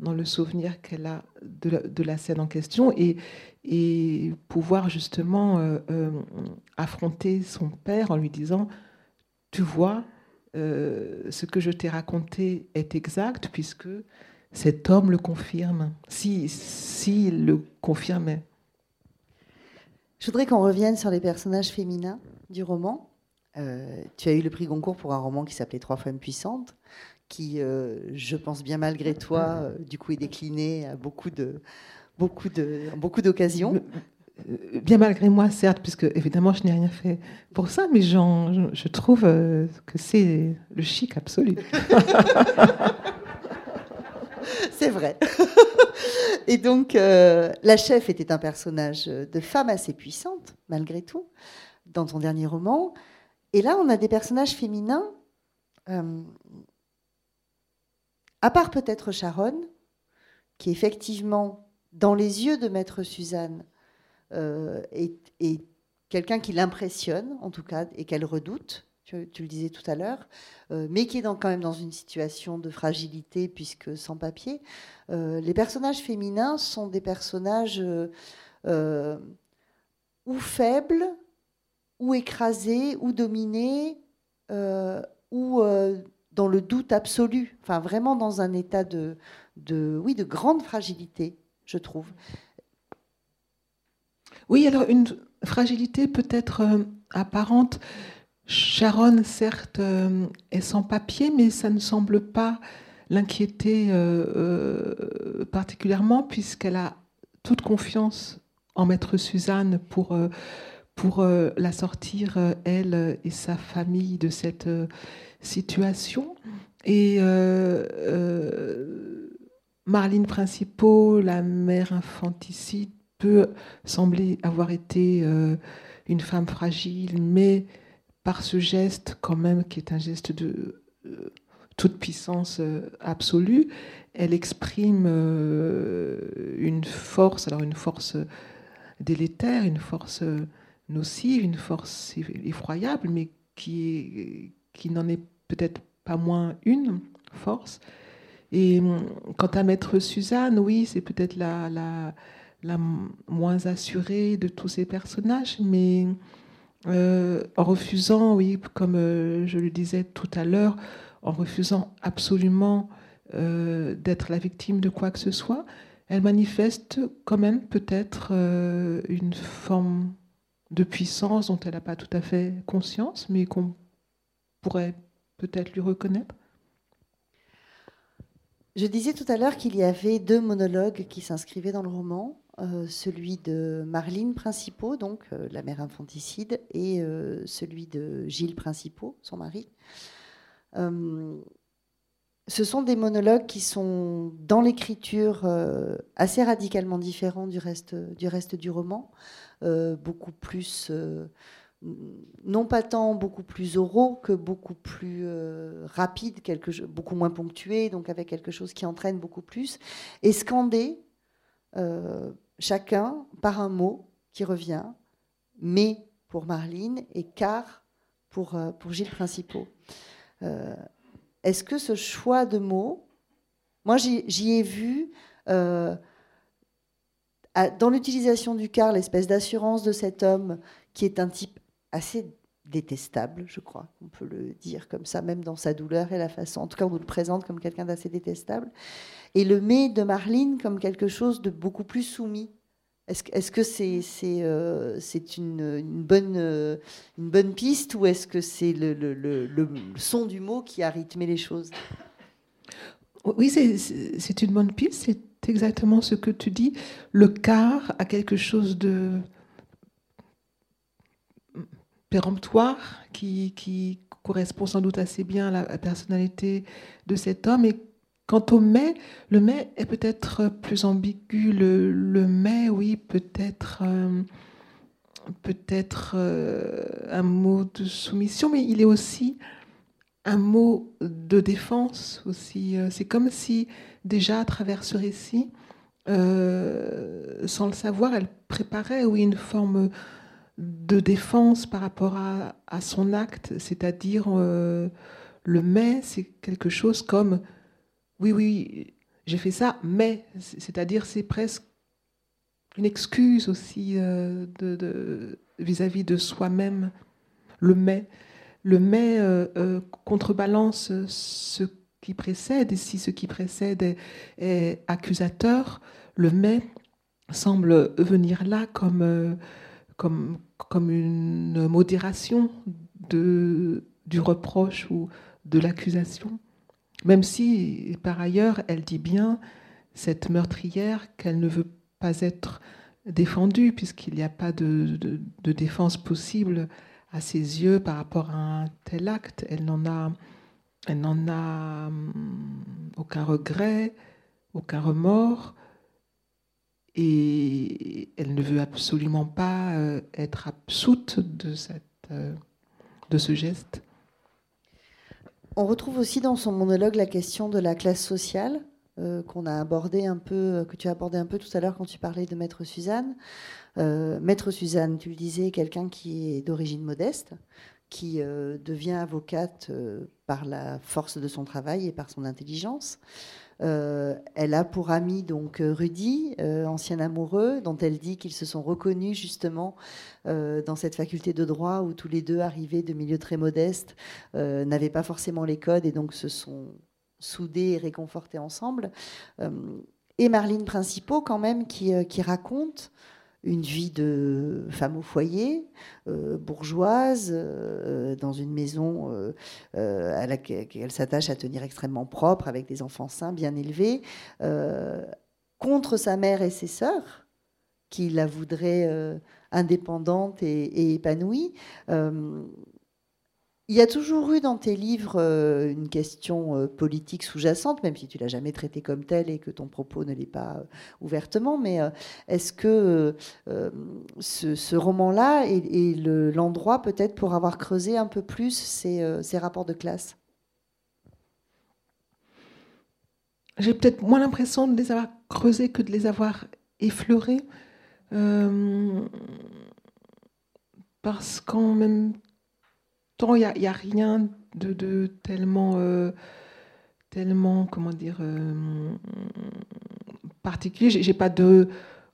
dans le souvenir qu'elle a de la, scène en question et, et pouvoir justement affronter son père en lui disant, tu vois, ce que je t'ai raconté est exact puisque cet homme le confirme, s'il si, si le confirmait. Je voudrais qu'on revienne sur les personnages féminins du roman. Euh, tu as eu le prix Goncourt pour un roman qui s'appelait Trois femmes puissantes, qui, euh, je pense bien malgré toi, euh, du coup est décliné à beaucoup de beaucoup de beaucoup d'occasions. Bien malgré moi, certes, puisque évidemment je n'ai rien fait pour ça, mais je trouve que c'est le chic absolu. c'est vrai. Et donc, euh, la chef était un personnage de femme assez puissante, malgré tout, dans ton dernier roman. Et là, on a des personnages féminins, euh, à part peut-être Sharon, qui effectivement, dans les yeux de Maître Suzanne, euh, est, est quelqu'un qui l'impressionne, en tout cas, et qu'elle redoute, tu, le disais tout à l'heure, mais qui est quand même dans une situation de fragilité puisque sans papier. les personnages féminins sont des personnages ou faibles, ou écrasés, ou dominés, ou dans le doute absolu, enfin vraiment dans un état de, oui, de grande fragilité, je trouve. Oui, alors une fragilité peut-être euh, apparente. Sharon, certes, euh, est sans papier, mais ça ne semble pas l'inquiéter euh, particulièrement puisqu'elle a toute confiance en maître Suzanne pour, pour la sortir, elle et sa famille, de cette situation. Et Marlene Principaux, la mère infanticide, peut sembler avoir été euh, une femme fragile, mais par ce geste, quand même, qui est un geste de euh, toute puissance euh, absolue, elle exprime une force, alors une force délétère, une force nocive, une force effroyable, mais qui, n'en est peut-être pas moins une force. Et hum, quant à Maître Suzanne, oui, c'est peut-être la, la, moins assurée de tous ces personnages, mais euh, en refusant, oui, comme euh, je le disais tout à l'heure, en refusant absolument euh, d'être la victime de quoi que ce soit, elle manifeste quand même peut-être une forme de puissance dont elle n'a pas tout à fait conscience, mais qu'on pourrait peut-être lui reconnaître. Je disais tout à l'heure qu'il y avait deux monologues qui s'inscrivaient dans le roman, euh, celui de Marline Principaux, donc euh, la mère infanticide, et euh, celui de Gilles Principaux, son mari. ce sont des monologues qui sont dans l'écriture assez radicalement différents du reste du, roman, beaucoup plus non pas tant beaucoup plus oraux que beaucoup plus euh, rapides, beaucoup moins ponctués, donc avec quelque chose qui entraîne beaucoup plus, et scandés euh, chacun par un mot qui revient, mais pour Marline et car pour, euh, pour Gilles Principaux. Est-ce que ce choix de mots, moi j'y ai vu dans l'utilisation du car l'espèce d'assurance de cet homme qui est un type assez détestable, je crois, on peut le dire comme ça, même dans sa douleur et la façon. En tout cas, on nous le présente comme quelqu'un d'assez détestable. Et le mais de Marline comme quelque chose de beaucoup plus soumis. Est-ce que c'est euh, une, une, bonne, euh, une bonne piste ou est-ce que c'est le, le, le, son du mot qui a rythmé les choses? Oui, c'est une bonne piste. C'est exactement ce que tu dis. Le quart a quelque chose de péremptoire qui, correspond sans doute assez bien à la personnalité de cet homme. Et quant au mais, le mais est peut-être plus ambigu. Le, le mais, oui, peut-être euh, peut-être euh, un mot de soumission, mais il est aussi un mot de défense aussi. Euh, c'est comme si déjà à travers ce récit, sans le savoir, elle préparait oui une forme de défense par rapport à, son acte, c'est-à-dire euh, le mais, c'est quelque chose comme oui, oui, j'ai fait ça, mais, c'est-à-dire c'est presque une excuse aussi euh, vis-à-vis de, soi-même, le mais. Le mais euh, contrebalance ce qui précède, et si ce qui précède est, est accusateur, le mais semble venir là comme comme, comme une modération de, du reproche ou de l'accusation, même si par ailleurs elle dit bien, cette meurtrière, qu'elle ne veut pas être défendue, puisqu'il n'y a pas de, de, défense possible à ses yeux par rapport à un tel acte. Elle n'en a, elle n'en a hum, aucun regret, aucun remords et elle ne veut absolument pas euh, être absoute de, cette, euh, de ce geste. On retrouve aussi dans son monologue la question de la classe sociale euh, qu'on a abordé un peu, que tu as abordé un peu tout à l'heure quand tu parlais de Maître Suzanne. Maître Suzanne, tu le disais, quelqu'un qui est d'origine modeste, qui devient avocate par la force de son travail et par son intelligence. Euh, elle a pour ami donc euh, Rudy, euh, ancien amoureux, dont elle dit qu'ils se sont reconnus justement dans cette faculté de droit où tous les deux arrivés de milieux très modestes n'avaient pas forcément les codes et donc se sont soudés et réconfortés ensemble. et Marlene Principaux quand même qui, qui raconte une vie de femme au foyer, euh, bourgeoise, euh, dans une maison euh, à laquelle elle s'attache à tenir extrêmement propre, avec des enfants sains, bien élevés, contre sa mère et ses sœurs, qui la voudraient indépendante et, et épanouie. Il y a toujours eu dans tes livres euh, une question euh, politique sous-jacente, même si tu l'as jamais traitée comme telle et que ton propos ne l'est pas euh, ouvertement. Mais est-ce que ce, roman-là est, l'endroit peut-être pour avoir creusé un peu plus ces, ces rapports de classe? J'ai peut-être moins l'impression de les avoir creusés que de les avoir effleurés. parce qu'en même tant il n'y a, rien de, tellement, euh, tellement, comment dire, euh, particulier. J'ai pas de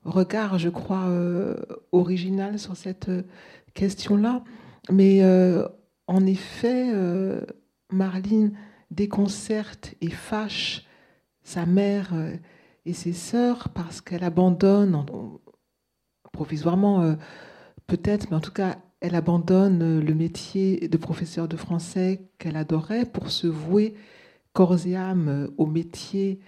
regard, je crois, euh, original sur cette question-là. Mais en effet, Marline déconcerte et fâche sa mère et ses sœurs parce qu'elle abandonne, provisoirement peut-être, mais en tout cas, elle abandonne le métier de professeur de français qu'elle adorait pour se vouer corps et âme au métier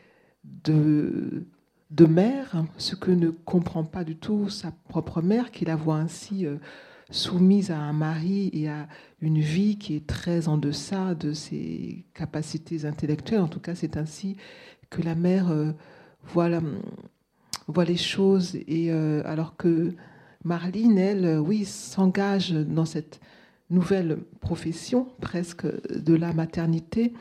de, de mère, ce que ne comprend pas du tout sa propre mère, qui la voit ainsi euh, soumise à un mari et à une vie qui est très en deçà de ses capacités intellectuelles. En tout cas, c'est ainsi que la mère euh, voit, voit, les choses. Et euh, alors que Marline, elle, euh, oui, s'engage dans cette nouvelle profession presque de la maternité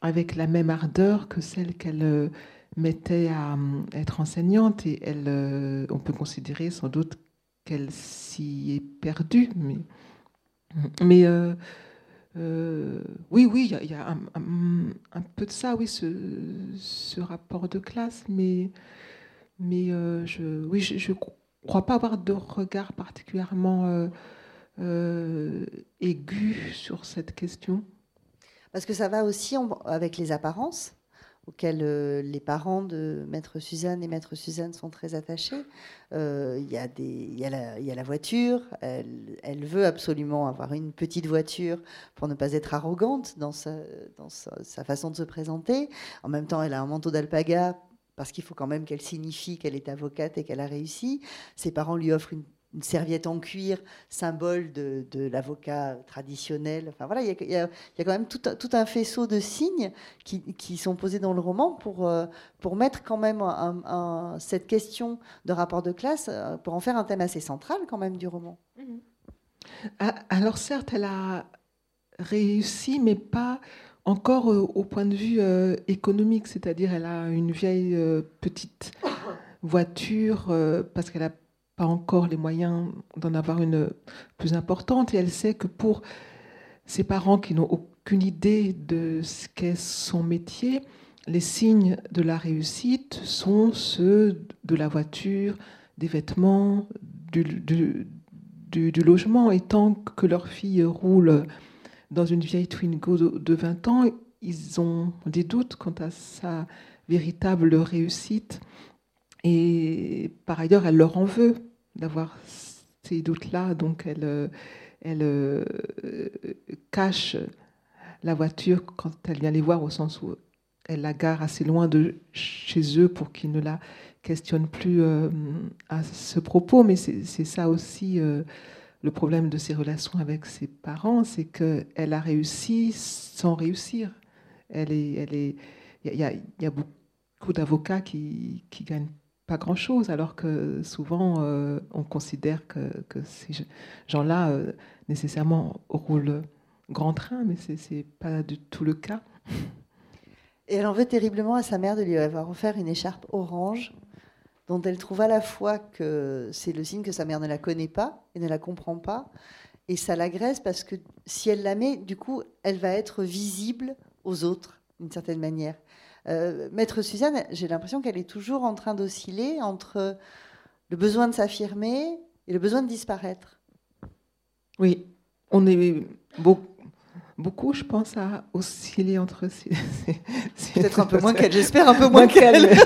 avec la même ardeur que celle qu'elle euh, mettait à euh, être enseignante et elle, on peut considérer sans doute qu'elle s'y est perdue. Mais, mais oui, oui, il y a, un, peu de ça, oui, ce, rapport de classe, mais, mais je, oui, je, crois pas avoir de regard particulièrement euh, euh, aigu sur cette question. Parce que ça va aussi avec les apparences auxquelles euh, les parents de Maître Suzanne et Maître Suzanne sont très attachés. Il y, a la voiture, elle, veut absolument avoir une petite voiture pour ne pas être arrogante dans sa façon de se présenter. En même temps, elle a un manteau d'alpaga parce qu'il faut quand même qu'elle signifie qu'elle est avocate et qu'elle a réussi. Ses parents lui offrent une, serviette en cuir, symbole de, l'avocat traditionnel. Enfin voilà, il y, a, quand même tout, un faisceau de signes qui, sont posés dans le roman pour, euh, mettre quand même cette question de rapport de classe, euh, pour en faire un thème assez central quand même du roman. Mm-hmm. Ah, alors certes, elle a réussi, mais pas encore euh, au point de vue euh, économique, c'est-à-dire elle a une vieille euh, petite voiture parce qu'elle n'a pas encore les moyens d'en avoir une plus importante et elle sait que pour ses parents qui n'ont aucune idée de ce qu'est son métier, les signes de la réussite sont ceux de la voiture, des vêtements, du, du logement. Et tant que leur fille roule dans une vieille Twingo de 20 ans, ils ont des doutes quant à sa véritable réussite. Et par ailleurs, elle leur en veut d'avoir ces doutes-là. Donc, elle, euh, cache la voiture quand elle vient les voir, au sens où elle la gare assez loin de chez eux pour qu'ils ne la questionnent plus euh, à ce propos. Mais c'est ça aussi. Euh, le problème de ses relations avec ses parents, c'est qu'elle a réussi sans réussir. Elle est, elle est, il y, a beaucoup d'avocats qui, qui gagnent pas grand-chose, alors que souvent euh, on considère que, ces gens-là euh, nécessairement roulent grand train, mais c'est n'est pas du tout le cas. Et elle en veut terriblement à sa mère de lui avoir offert une écharpe orange dont elle trouve à la fois que c'est le signe que sa mère ne la connaît pas et ne la comprend pas, et ça l'agresse parce que si elle la met, du coup, elle va être visible aux autres, d'une certaine manière. Euh, Maître Suzanne, j'ai l'impression qu'elle est toujours en train d'osciller entre le besoin de s'affirmer et le besoin de disparaître. Oui, on est beaucoup, beaucoup je pense, à osciller entre ces. Peut-être un peu moins qu'elle, j'espère un peu moins qu'elle.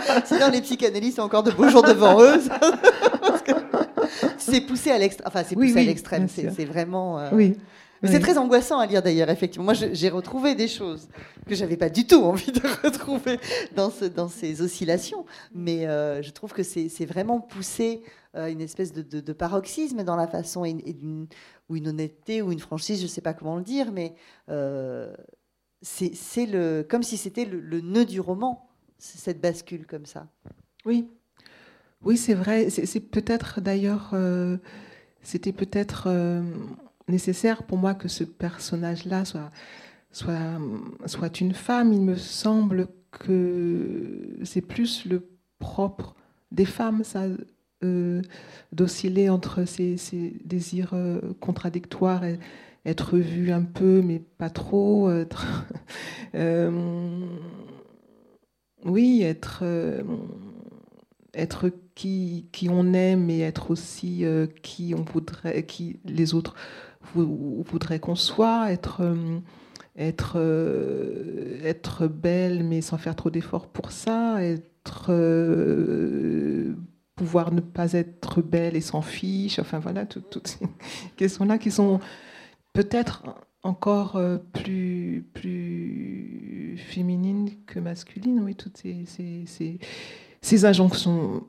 Sinon, les psychanalystes ont encore de beaux jours devant eux. c'est poussé à l'extrême. Enfin, c'est poussé à l'extrême. C'est vraiment. Euh, oui. C'est très angoissant à lire d'ailleurs, effectivement. Moi, j'ai retrouvé des choses que j'avais pas du tout envie de retrouver dans, ce, dans ces oscillations. Mais euh, je trouve que c'est vraiment poussé euh, une espèce de, paroxysme dans la façon, et, ou une honnêteté, ou une franchise, je ne sais pas comment le dire, mais c'est le, comme si c'était le, le nœud du roman, cette bascule comme ça? Oui, oui, c'est vrai. C'est peut-être d'ailleurs, euh, c'était peut-être euh, nécessaire pour moi que ce personnage-là soit, soit, soit une femme. Il me semble que c'est plus le propre des femmes, ça, euh, d'osciller entre ces, désirs contradictoires et être vue un peu, mais pas trop. oui, être être qui, on est, mais être aussi euh, qui on voudrait, qui les autres voudraient qu'on soit, euh, euh, être belle, mais sans faire trop d'efforts pour ça, être pouvoir ne pas être belle et s'en fiche, enfin voilà, toutes ces questions-là qui sont peut-être encore plus, plus féminines que masculines, oui, toutes ces, ces ces injonctions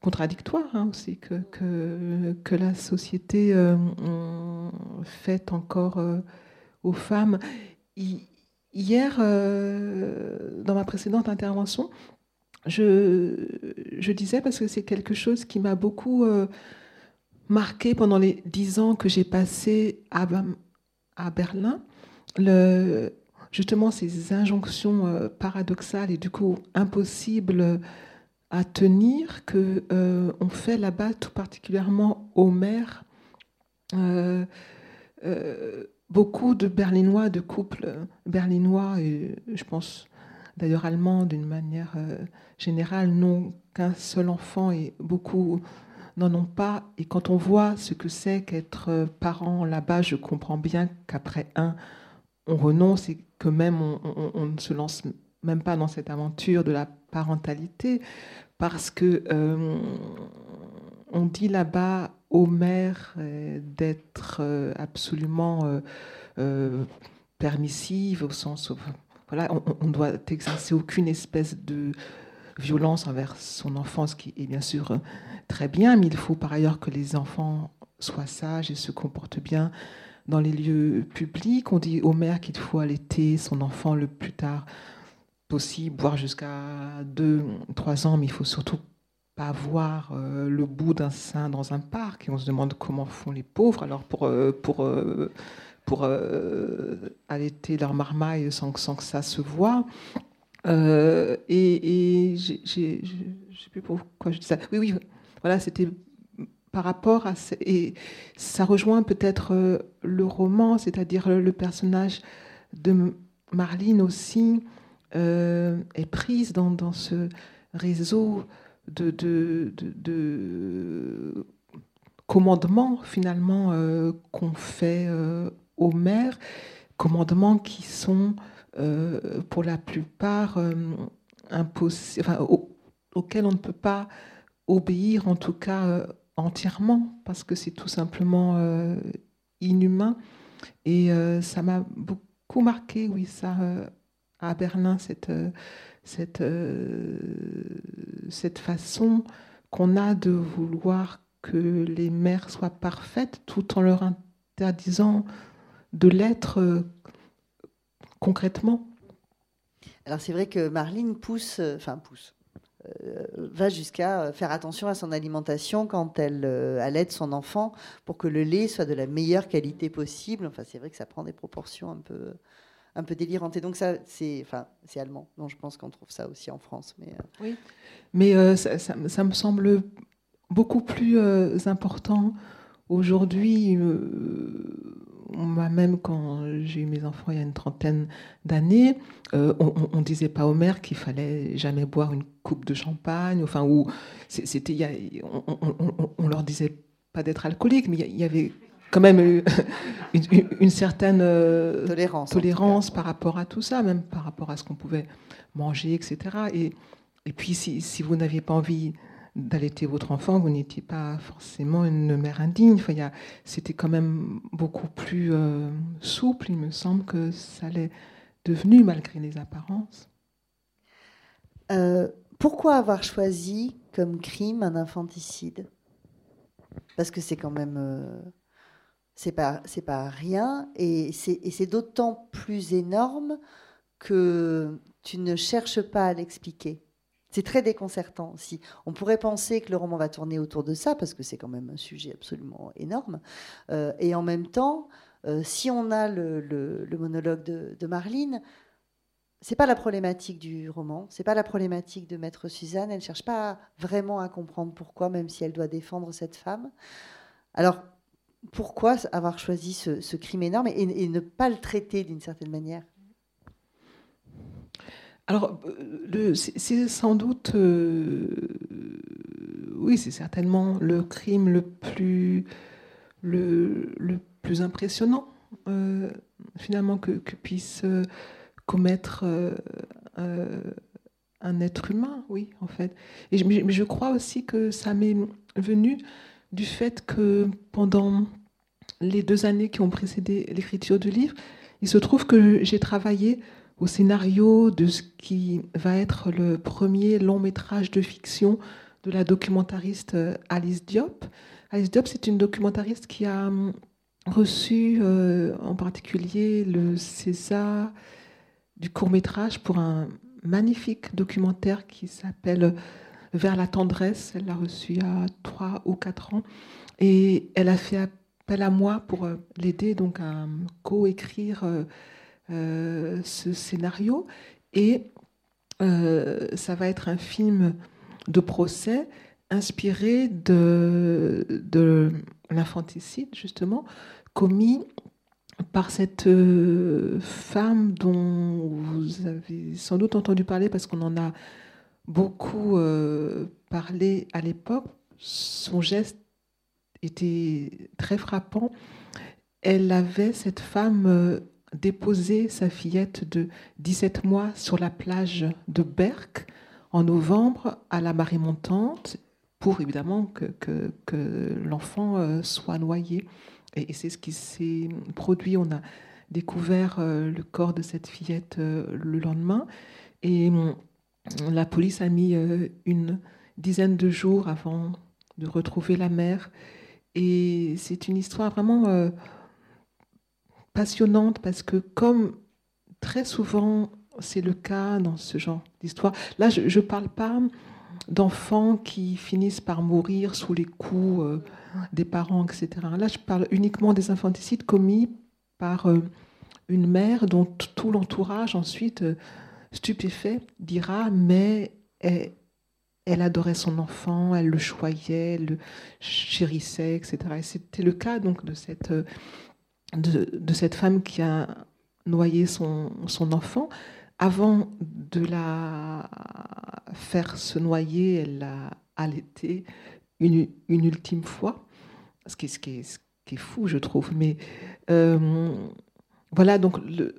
contradictoires hein, aussi que, que, la société euh, fait encore euh, aux femmes. Hier, euh, dans ma précédente intervention, je, je disais, parce que c'est quelque chose qui m'a beaucoup marqué pendant les dix ans que j'ai passé à, Berlin, le, justement ces injonctions paradoxales et du coup impossibles à tenir que euh, on fait là-bas, tout particulièrement aux mères. Euh, euh, beaucoup de Berlinois, de couples berlinois, et je pense d'ailleurs allemands d'une manière générale, n'ont qu'un seul enfant et beaucoup n'en ont pas. Et quand on voit ce que c'est qu'être parent là-bas, je comprends bien qu'après un, on renonce et que même on ne se lance même pas dans cette aventure de la parentalité, parce que euh, on dit là-bas aux mères euh, d'être euh, absolument permissives au sens où on, doit exercer aucune espèce de violence envers son enfant, ce qui est bien sûr très bien, mais il faut par ailleurs que les enfants soient sages et se comportent bien dans les lieux publics. On dit aux mères qu'il faut allaiter son enfant le plus tard possible, voire jusqu'à 2-3 ans, mais il faut surtout pas voir euh, le bout d'un sein dans un parc. Et on se demande comment font les pauvres alors pour, euh, pour, euh, pour allaiter leur marmaille sans, sans, que ça se voit. et, et je sais plus pourquoi je dis ça. Oui, oui, voilà, c'était par rapport à... Et ça rejoint peut-être le roman, c'est-à-dire le personnage de Marline aussi, euh, est prise dans, dans, ce réseau de, de, de, commandements finalement euh, qu'on fait euh, aux mères, commandements qui sont pour la plupart impossibles, enfin, auxquels on ne peut pas obéir en tout cas entièrement parce que c'est tout simplement inhumain et ça m'a beaucoup marqué oui ça à Berlin cette, euh, cette, euh, cette façon qu'on a de vouloir que les mères soient parfaites tout en leur interdisant de l'être euh, concrètement. Alors c'est vrai que Marline pousse, enfin pousse, va jusqu'à faire attention à son alimentation quand elle allaite son enfant pour que le lait soit de la meilleure qualité possible. Enfin c'est vrai que ça prend des proportions un peu un peu délirante. Et donc ça, c'est, enfin, c'est allemand. Donc je pense qu'on trouve ça aussi en France. Mais euh, oui, mais euh, ça, me semble beaucoup plus euh, important Aujourd'hui, moi-même, quand j'ai eu mes enfants il y a une trentaine d'années, on ne disait pas au maire qu'il fallait jamais boire une coupe de champagne, enfin, ou c'était, on, on, leur disait pas d'être alcoolique, mais il y avait quand même une, une, certaine tolérance, tolérance par rapport à tout ça, même par rapport à ce qu'on pouvait manger, etc. Et, et puis, si, si vous n'aviez pas envie d'allaiter votre enfant, vous n'étiez pas forcément une mère indigne. Enfin, c'était quand même beaucoup plus euh, souple, il me semble que ça l'est devenu malgré les apparences. Euh, pourquoi avoir choisi comme crime un infanticide? Parce que c'est quand même... Euh, c'est pas, c'est pas rien, et c'est d'autant plus énorme que tu ne cherches pas à l'expliquer. C'est très déconcertant aussi. On pourrait penser que le roman va tourner autour de ça, parce que c'est quand même un sujet absolument énorme. Euh, et en même temps, euh, si on a le, monologue de, de Marline, c'est pas la problématique du roman, c'est pas la problématique de Maître Suzanne. Elle cherche pas vraiment à comprendre pourquoi, même si elle doit défendre cette femme. Alors, pourquoi avoir choisi ce, crime énorme et ne pas le traiter d'une certaine manière? Alors, euh, c'est sans doute, euh, oui, c'est certainement le crime le plus, le, plus impressionnant, euh, finalement, que, puisse commettre un être humain, oui, en fait. Mais je crois aussi que ça m'est venu du fait que pendant les deux années qui ont précédé l'écriture du livre, il se trouve que j'ai travaillé au scénario de ce qui va être le premier long métrage de fiction de la documentariste euh, Alice Diop. Alice Diop, c'est une documentariste qui a hum, reçu euh, en particulier le César du court métrage pour un magnifique documentaire qui s'appelle Vers la tendresse. Elle l'a reçu il y a trois ou quatre ans. Et elle a fait appel à moi pour euh, l'aider donc à hum, coécrire euh, ce scénario et euh, ça va être un film de procès inspiré de, de l'infanticide, justement, commis par cette euh, femme dont vous avez sans doute entendu parler parce qu'on en a beaucoup parlé à l'époque. Son geste était très frappant. Elle avait, cette femme, déposer sa fillette de 17 mois sur la plage de Berck en novembre à la marée montante pour évidemment que, que, l'enfant euh, soit noyé. Et, c'est ce qui s'est produit. On a découvert euh, le corps de cette fillette euh, le lendemain et la police a mis une dizaine de jours avant de retrouver la mère. Et c'est une histoire vraiment passionnante parce que comme très souvent c'est le cas dans ce genre d'histoire, là je ne parle pas d'enfants qui finissent par mourir sous les coups euh, des parents, etc. Là je parle uniquement des infanticides commis par euh, une mère dont tout l'entourage ensuite, euh, stupéfait, dira mais elle, elle, adorait son enfant, elle le choyait, elle le chérissait, etc. Et c'était le cas donc de cette de, cette femme qui a noyé son, son, enfant. Avant de la faire se noyer, elle l'a allaité une, une, ultime fois, ce qui, ce, qui est, ce qui est fou, je trouve. Mais euh, voilà, donc le,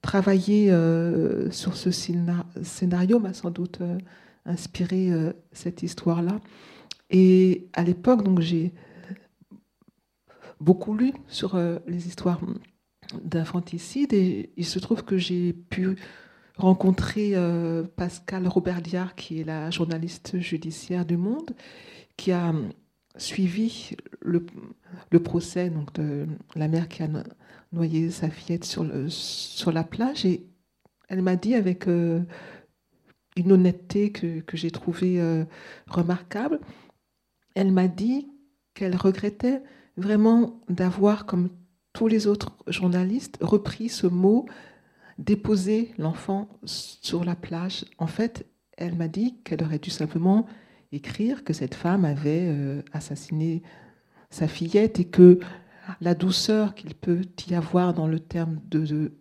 travailler euh, sur ce scénario m'a sans doute euh, inspiré cette histoire-là. Et à l'époque, donc j'ai beaucoup lu sur euh, les histoires d'infanticide et il se trouve que j'ai pu rencontrer euh, Pascal Robert-Liard, qui est la journaliste judiciaire du Monde, qui a suivi le, procès donc, de la mère qui a noyé sa fillette sur, le, sur la plage. Et elle m'a dit avec euh, une honnêteté que, que j'ai trouvée remarquable, elle m'a dit qu'elle regrettait vraiment d'avoir, comme tous les autres journalistes, repris ce mot, déposer l'enfant sur la plage. En fait, elle m'a dit qu'elle aurait dû simplement écrire que cette femme avait euh, assassiné sa fillette et que la douceur qu'il peut y avoir dans le terme de,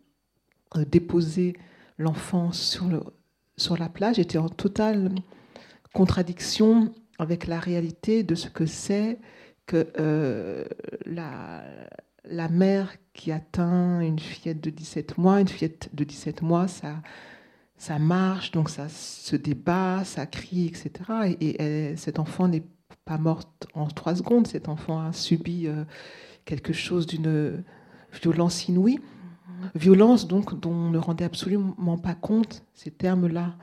euh, déposer l'enfant sur, sur la plage était en totale contradiction avec la réalité de ce que c'est que euh, la, la mère qui atteint une fillette de 17 mois, une fillette de 17 mois, ça, ça marche, donc ça se débat, ça crie, etc. Et, cet enfant n'est pas mort en trois secondes, cet enfant a subi euh, quelque chose d'une violence inouïe. Violence donc dont on ne rendait absolument pas compte ces termes-là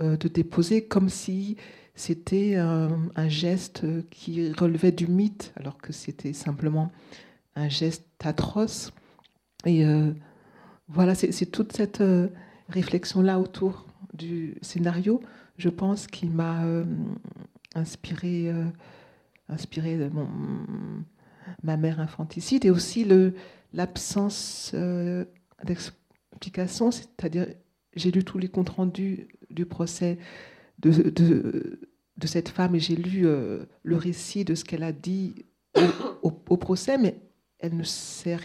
de déposer comme si c'était un, geste qui relevait du mythe, alors que c'était simplement un geste atroce. Et euh, voilà, c'est toute cette euh, réflexion-là autour du scénario, je pense, qui m'a inspiré, inspiré mon, ma mère infanticide et aussi l'absence d'explication, c'est-à-dire j'ai lu tous les comptes rendus du procès de, de, de cette femme et j'ai lu euh, le récit de ce qu'elle a dit au, au, procès, mais elle ne sait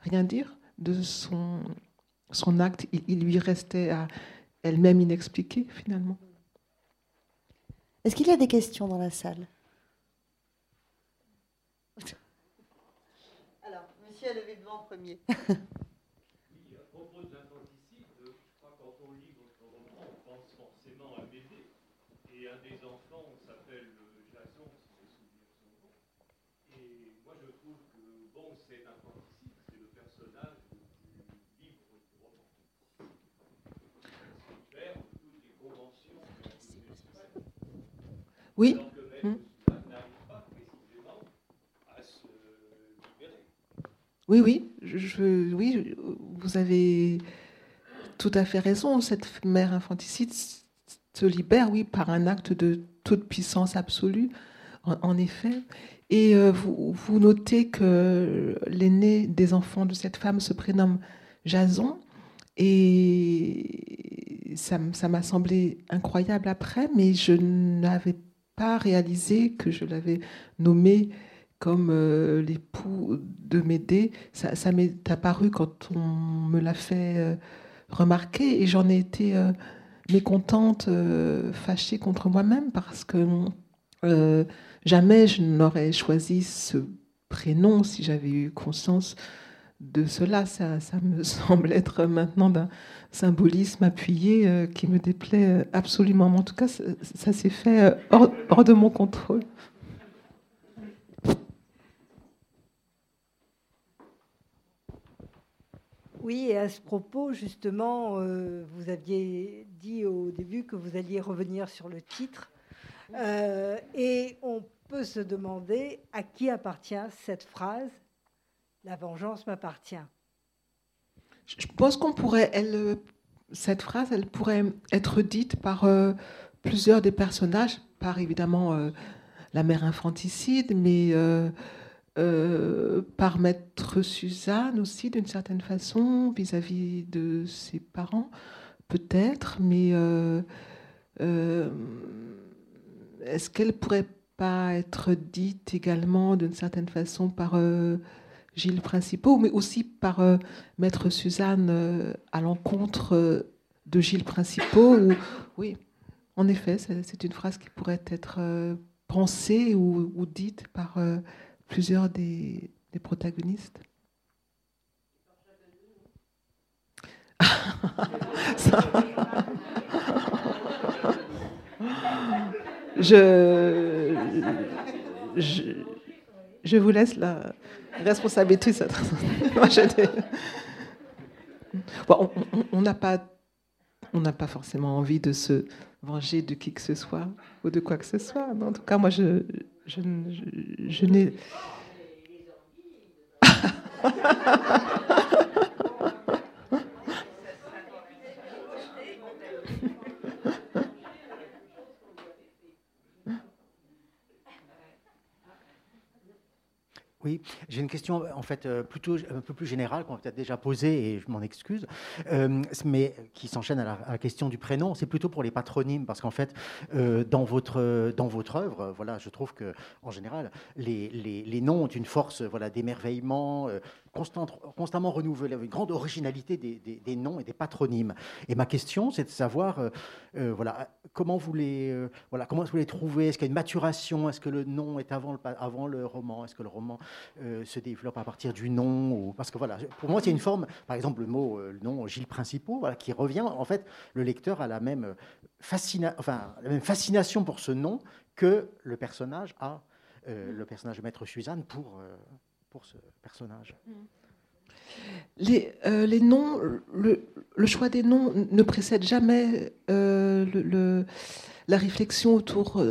rien dire de son, son acte. Il, lui restait à elle-même inexpliqué finalement. Est-ce qu'il y a des questions dans la salle? Alors, monsieur a levé devant en premier. Oui. Hmm. Oui, oui, je, oui, vous avez tout à fait raison. Cette mère infanticide se libère, oui, par un acte de toute puissance absolue, en, effet. Et euh, vous, vous, notez que l'aîné des enfants de cette femme se prénomme Jason. Et ça m'a semblé incroyable après, mais je n'avais pas réalisé que je l'avais nommé comme euh, l'époux de Médée. Ça, ça m'est apparu quand on me l'a fait euh, remarquer et j'en ai été euh, mécontente, fâchée contre moi-même parce que jamais je n'aurais choisi ce prénom si j'avais eu conscience de cela. Ça, me semble être maintenant d'un symbolisme appuyé euh, qui me déplaît euh, absolument. en tout cas, ça, s'est fait euh, hors, de mon contrôle. Oui, et à ce propos, justement, vous aviez dit au début que vous alliez revenir sur le titre. et on peut se demander à qui appartient cette phrase La vengeance m'appartient. Je pense qu'on pourrait, elle, cette phrase, elle pourrait être dite par euh, plusieurs des personnages, par évidemment euh, la mère infanticide, mais euh, par maître Suzanne aussi, d'une certaine façon, vis-à-vis de ses parents, peut-être, mais est-ce qu'elle pourrait pas être dite également d'une certaine façon par Gilles Principaux, mais aussi par euh, Maître Suzanne euh, à l'encontre euh, de Gilles Principaux. oui, en effet, c'est une phrase qui pourrait être pensée ou, dite par plusieurs des, protagonistes. je, je, vous laisse la, responsabilité. Ça. on n'a pas, on n'a pas forcément envie de se venger de qui que ce soit ou de quoi que ce soit. en tout cas, moi, je, n'ai. Oui, j'ai une question en fait euh, plutôt un peu plus générale qu'on a peut-être déjà posée et je m'en excuse, euh, mais qui s'enchaîne à, la question du prénom. C'est plutôt pour les patronymes parce qu'en fait, euh, dans votre dans votre œuvre, voilà, je trouve que en général, les, les, les noms ont une force, voilà, d'émerveillement, constamment renouvelée, une grande originalité des, des, noms et des patronymes. Et ma question, c'est de savoir, voilà, comment vous les voilà, comment vous les trouvez? Est-ce qu'il y a une maturation? Est-ce que le nom est avant le avant le roman? Est-ce que le roman euh, se développe à partir du nom. Parce que voilà, pour moi, c'est une forme, par exemple, le mot, euh, nom Gilles Principaux, voilà, qui revient. En fait, le lecteur a la même, euh, fascina... enfin, la même fascination pour ce nom que le personnage a, le personnage de Maître Suzanne, pour, pour ce personnage. Les, les noms, le, choix des noms ne précède jamais le, la réflexion autour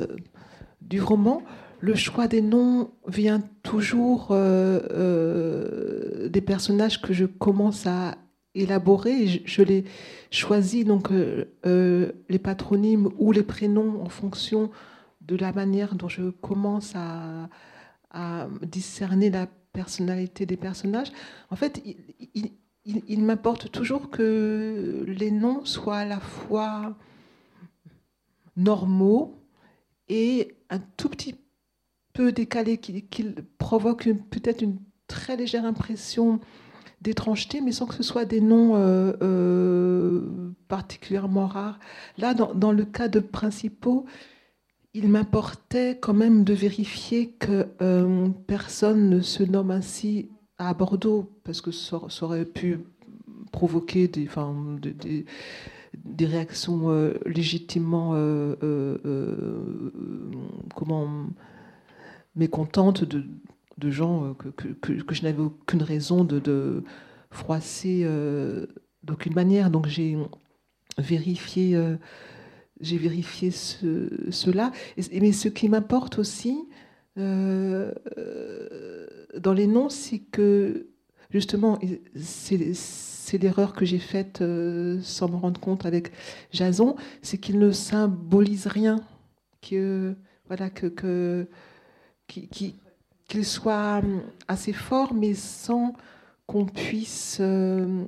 du roman le choix des noms vient toujours euh, euh, des personnages que je commence à élaborer. Je, les choisis, donc euh, les patronymes ou les prénoms en fonction de la manière dont je commence à, discerner la personnalité des personnages. En fait, il m'importe toujours que les noms soient à la fois normaux et un tout petit peu peu décalé, qui, provoque peut-être une très légère impression d'étrangeté, mais sans que ce soit des noms euh, euh, particulièrement rares. Là, dans, le cas de principaux, il m'importait quand même de vérifier que euh, personne ne se nomme ainsi à Bordeaux, parce que ça, aurait pu provoquer des, réactions légitimement comment mécontente de, gens euh, que, je n'avais aucune raison de, froisser euh, d'aucune manière. Donc j'ai vérifié, euh, j'ai vérifié ce, cela. mais ce qui m'importe aussi dans les noms, c'est que justement, c'est l'erreur que j'ai faite sans me rendre compte avec Jason, c'est qu'il ne symbolise rien. Que, voilà, que, qu'il soit hum, assez fort, mais sans qu'on puisse euh,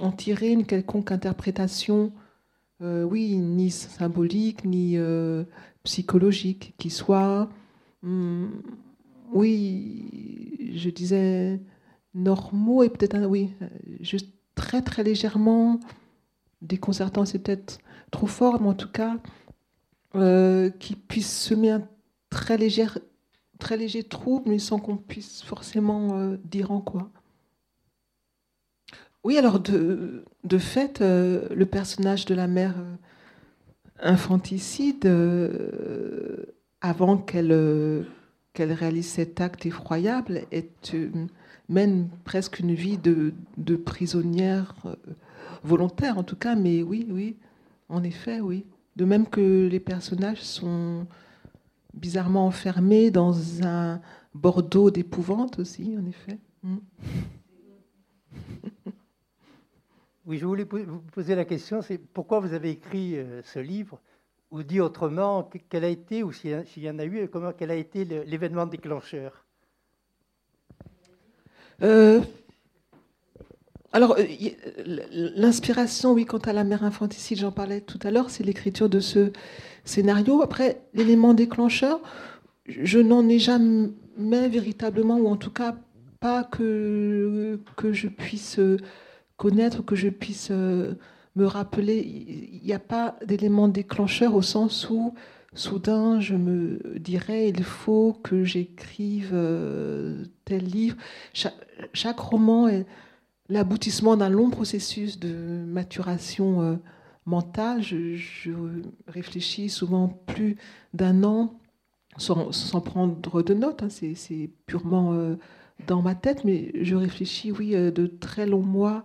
en tirer une quelconque interprétation, euh, oui, ni symbolique, ni euh, psychologique, qui soit, hum, oui, je disais normaux et peut-être, oui, juste très très légèrement déconcertant, c'est peut-être trop fort, mais en tout cas, qui puisse semer un très, légère, très léger trouble, mais sans qu'on puisse forcément euh, dire en quoi. Oui, alors de, de fait, euh, le personnage de la mère euh, infanticide, avant qu'elle qu'elle réalise cet acte effroyable, mène presque une vie de, de prisonnière volontaire, en tout cas, mais oui, oui, en effet, oui. De même que les personnages sont bizarrement enfermé dans un Bordeaux d'épouvante aussi, en effet. Mm. Oui, je voulais vous poser la question, c'est pourquoi vous avez écrit euh, ce livre, ou dit autrement, quel a été, ou s'il y en a eu, comment, quel a été l'événement déclencheur? Euh, Alors, euh, l'inspiration, oui, quant à la mère infanticide, j'en parlais tout à l'heure, c'est l'écriture de ce scénario. Après, l'élément déclencheur, je n'en ai jamais véritablement, ou en tout cas pas que, que je puisse que je puisse euh, me rappeler. Il n'y a pas d'élément déclencheur au sens où soudain je me dirais il faut que j'écrive euh, tel livre. Chaque, roman est l'aboutissement d'un long processus de maturation euh, mental, je, réfléchis souvent plus d'un an sans, prendre de notes, hein, c'est purement dans ma tête, mais je réfléchis, oui, de très longs mois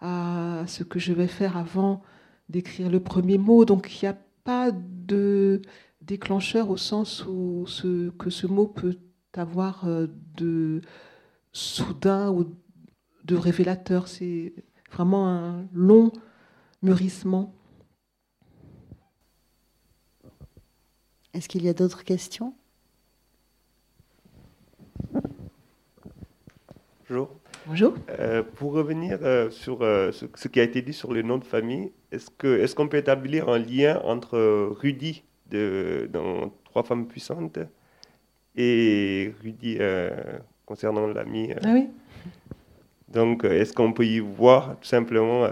à ce que je vais faire avant d'écrire le premier mot. Donc il n'y a pas de déclencheur au sens où ce, que ce mot peut avoir euh, de soudain ou de révélateur. C'est vraiment un long mûrissement. Est-ce qu'il y a d'autres questions? Bonjour. Bonjour. Euh, pour revenir euh, sur euh, ce, ce qui a été dit sur le nom de famille, est-ce que est-ce qu'on peut établir un lien entre Rudy de, dans Trois femmes puissantes et Rudy concernant l'ami Ah oui. Donc, est-ce qu'on peut y voir tout simplement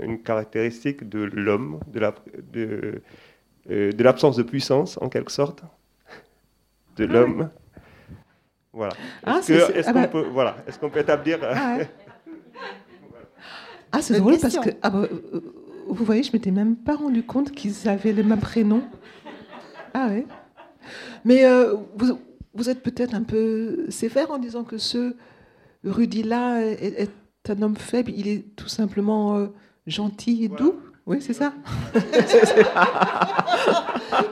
une caractéristique de l'homme, de la de, de l'absence de puissance en quelque sorte de l'homme? Voilà. Ah, Est-ce ah qu'on bah- peut voilà, est-ce qu'on peut établir euh, Ah, ouais. Ah, c'est drôle question. parce que ah bah, euh, vous voyez, je m'étais même pas rendu compte qu'ils avaient le même prénom. Ah ouais. Mais euh, vous, vous êtes peut-être un peu sévère en disant que ce Rudy-là est, est un homme faible. Il est tout simplement euh, gentil et doux. Oui, c'est ça.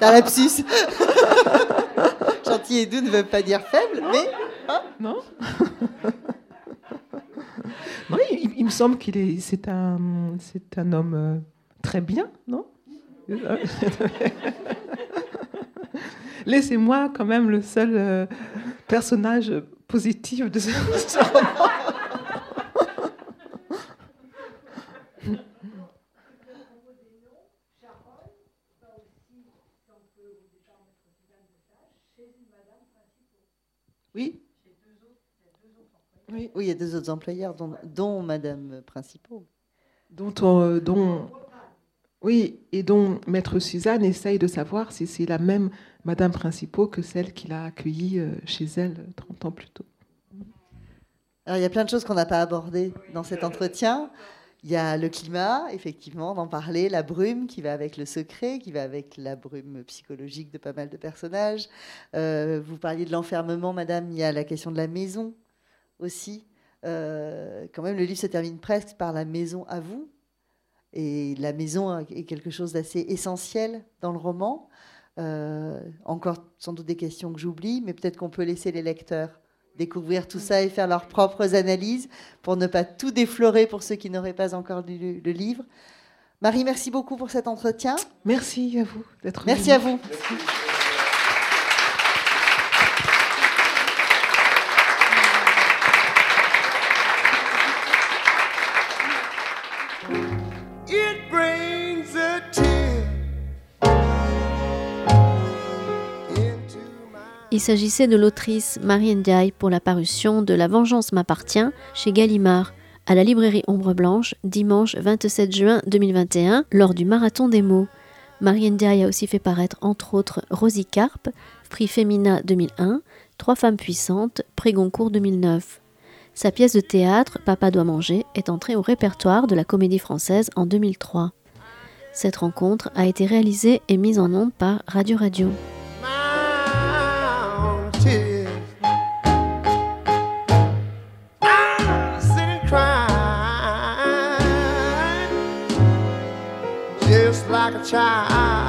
T'as lapsus. Gentil et doux ne veut pas dire faible, mais Non. Non, il, me semble qu'il est, c'est un, c'est un homme euh, très bien, non? Laissez-moi quand même le seul euh, personnage positif de ce roman. Oui. Oui. oui, il y a deux autres employeurs, dont, dont Madame Principaux. dont, on- dont- oui, et dont Maître Suzanne essaye de savoir si c'est la même Madame Principaux que celle qu'il a accueillie euh, chez elle 30 ans plus tôt. Alors, il y a plein de choses qu'on n'a pas abordées dans cet entretien. Il y a le climat, effectivement, d'en parler, la brume qui va avec le secret, qui va avec la brume psychologique de pas mal de personnages. Euh, vous parliez de l'enfermement, madame, il y a la question de la maison aussi. Euh, quand même, le livre se termine presque par la maison à vous. Et la maison est quelque chose d'assez essentiel dans le roman. Euh, encore sans doute des questions que j'oublie, mais peut-être qu'on peut laisser les lecteurs découvrir tout ça et faire leurs propres analyses pour ne pas tout déflorer pour ceux qui n'auraient pas encore lu le livre. Marie, merci beaucoup pour cet entretien. Merci à vous d'être Merci venue. à vous. Il s'agissait de l'autrice Marie Ndiaye pour la parution de La Vengeance m'appartient chez Gallimard à la librairie Ombre Blanche dimanche 27 juin 2021 lors du Marathon des mots. Marie Ndiaye a aussi fait paraître entre autres Rosie Carpe, prix Femina 2001, Trois femmes puissantes, prix Goncourt 2009. Sa pièce de théâtre Papa doit manger est entrée au répertoire de la Comédie Française en 2003. Cette rencontre a été réalisée et mise en onde par Radio Radio. Like a child.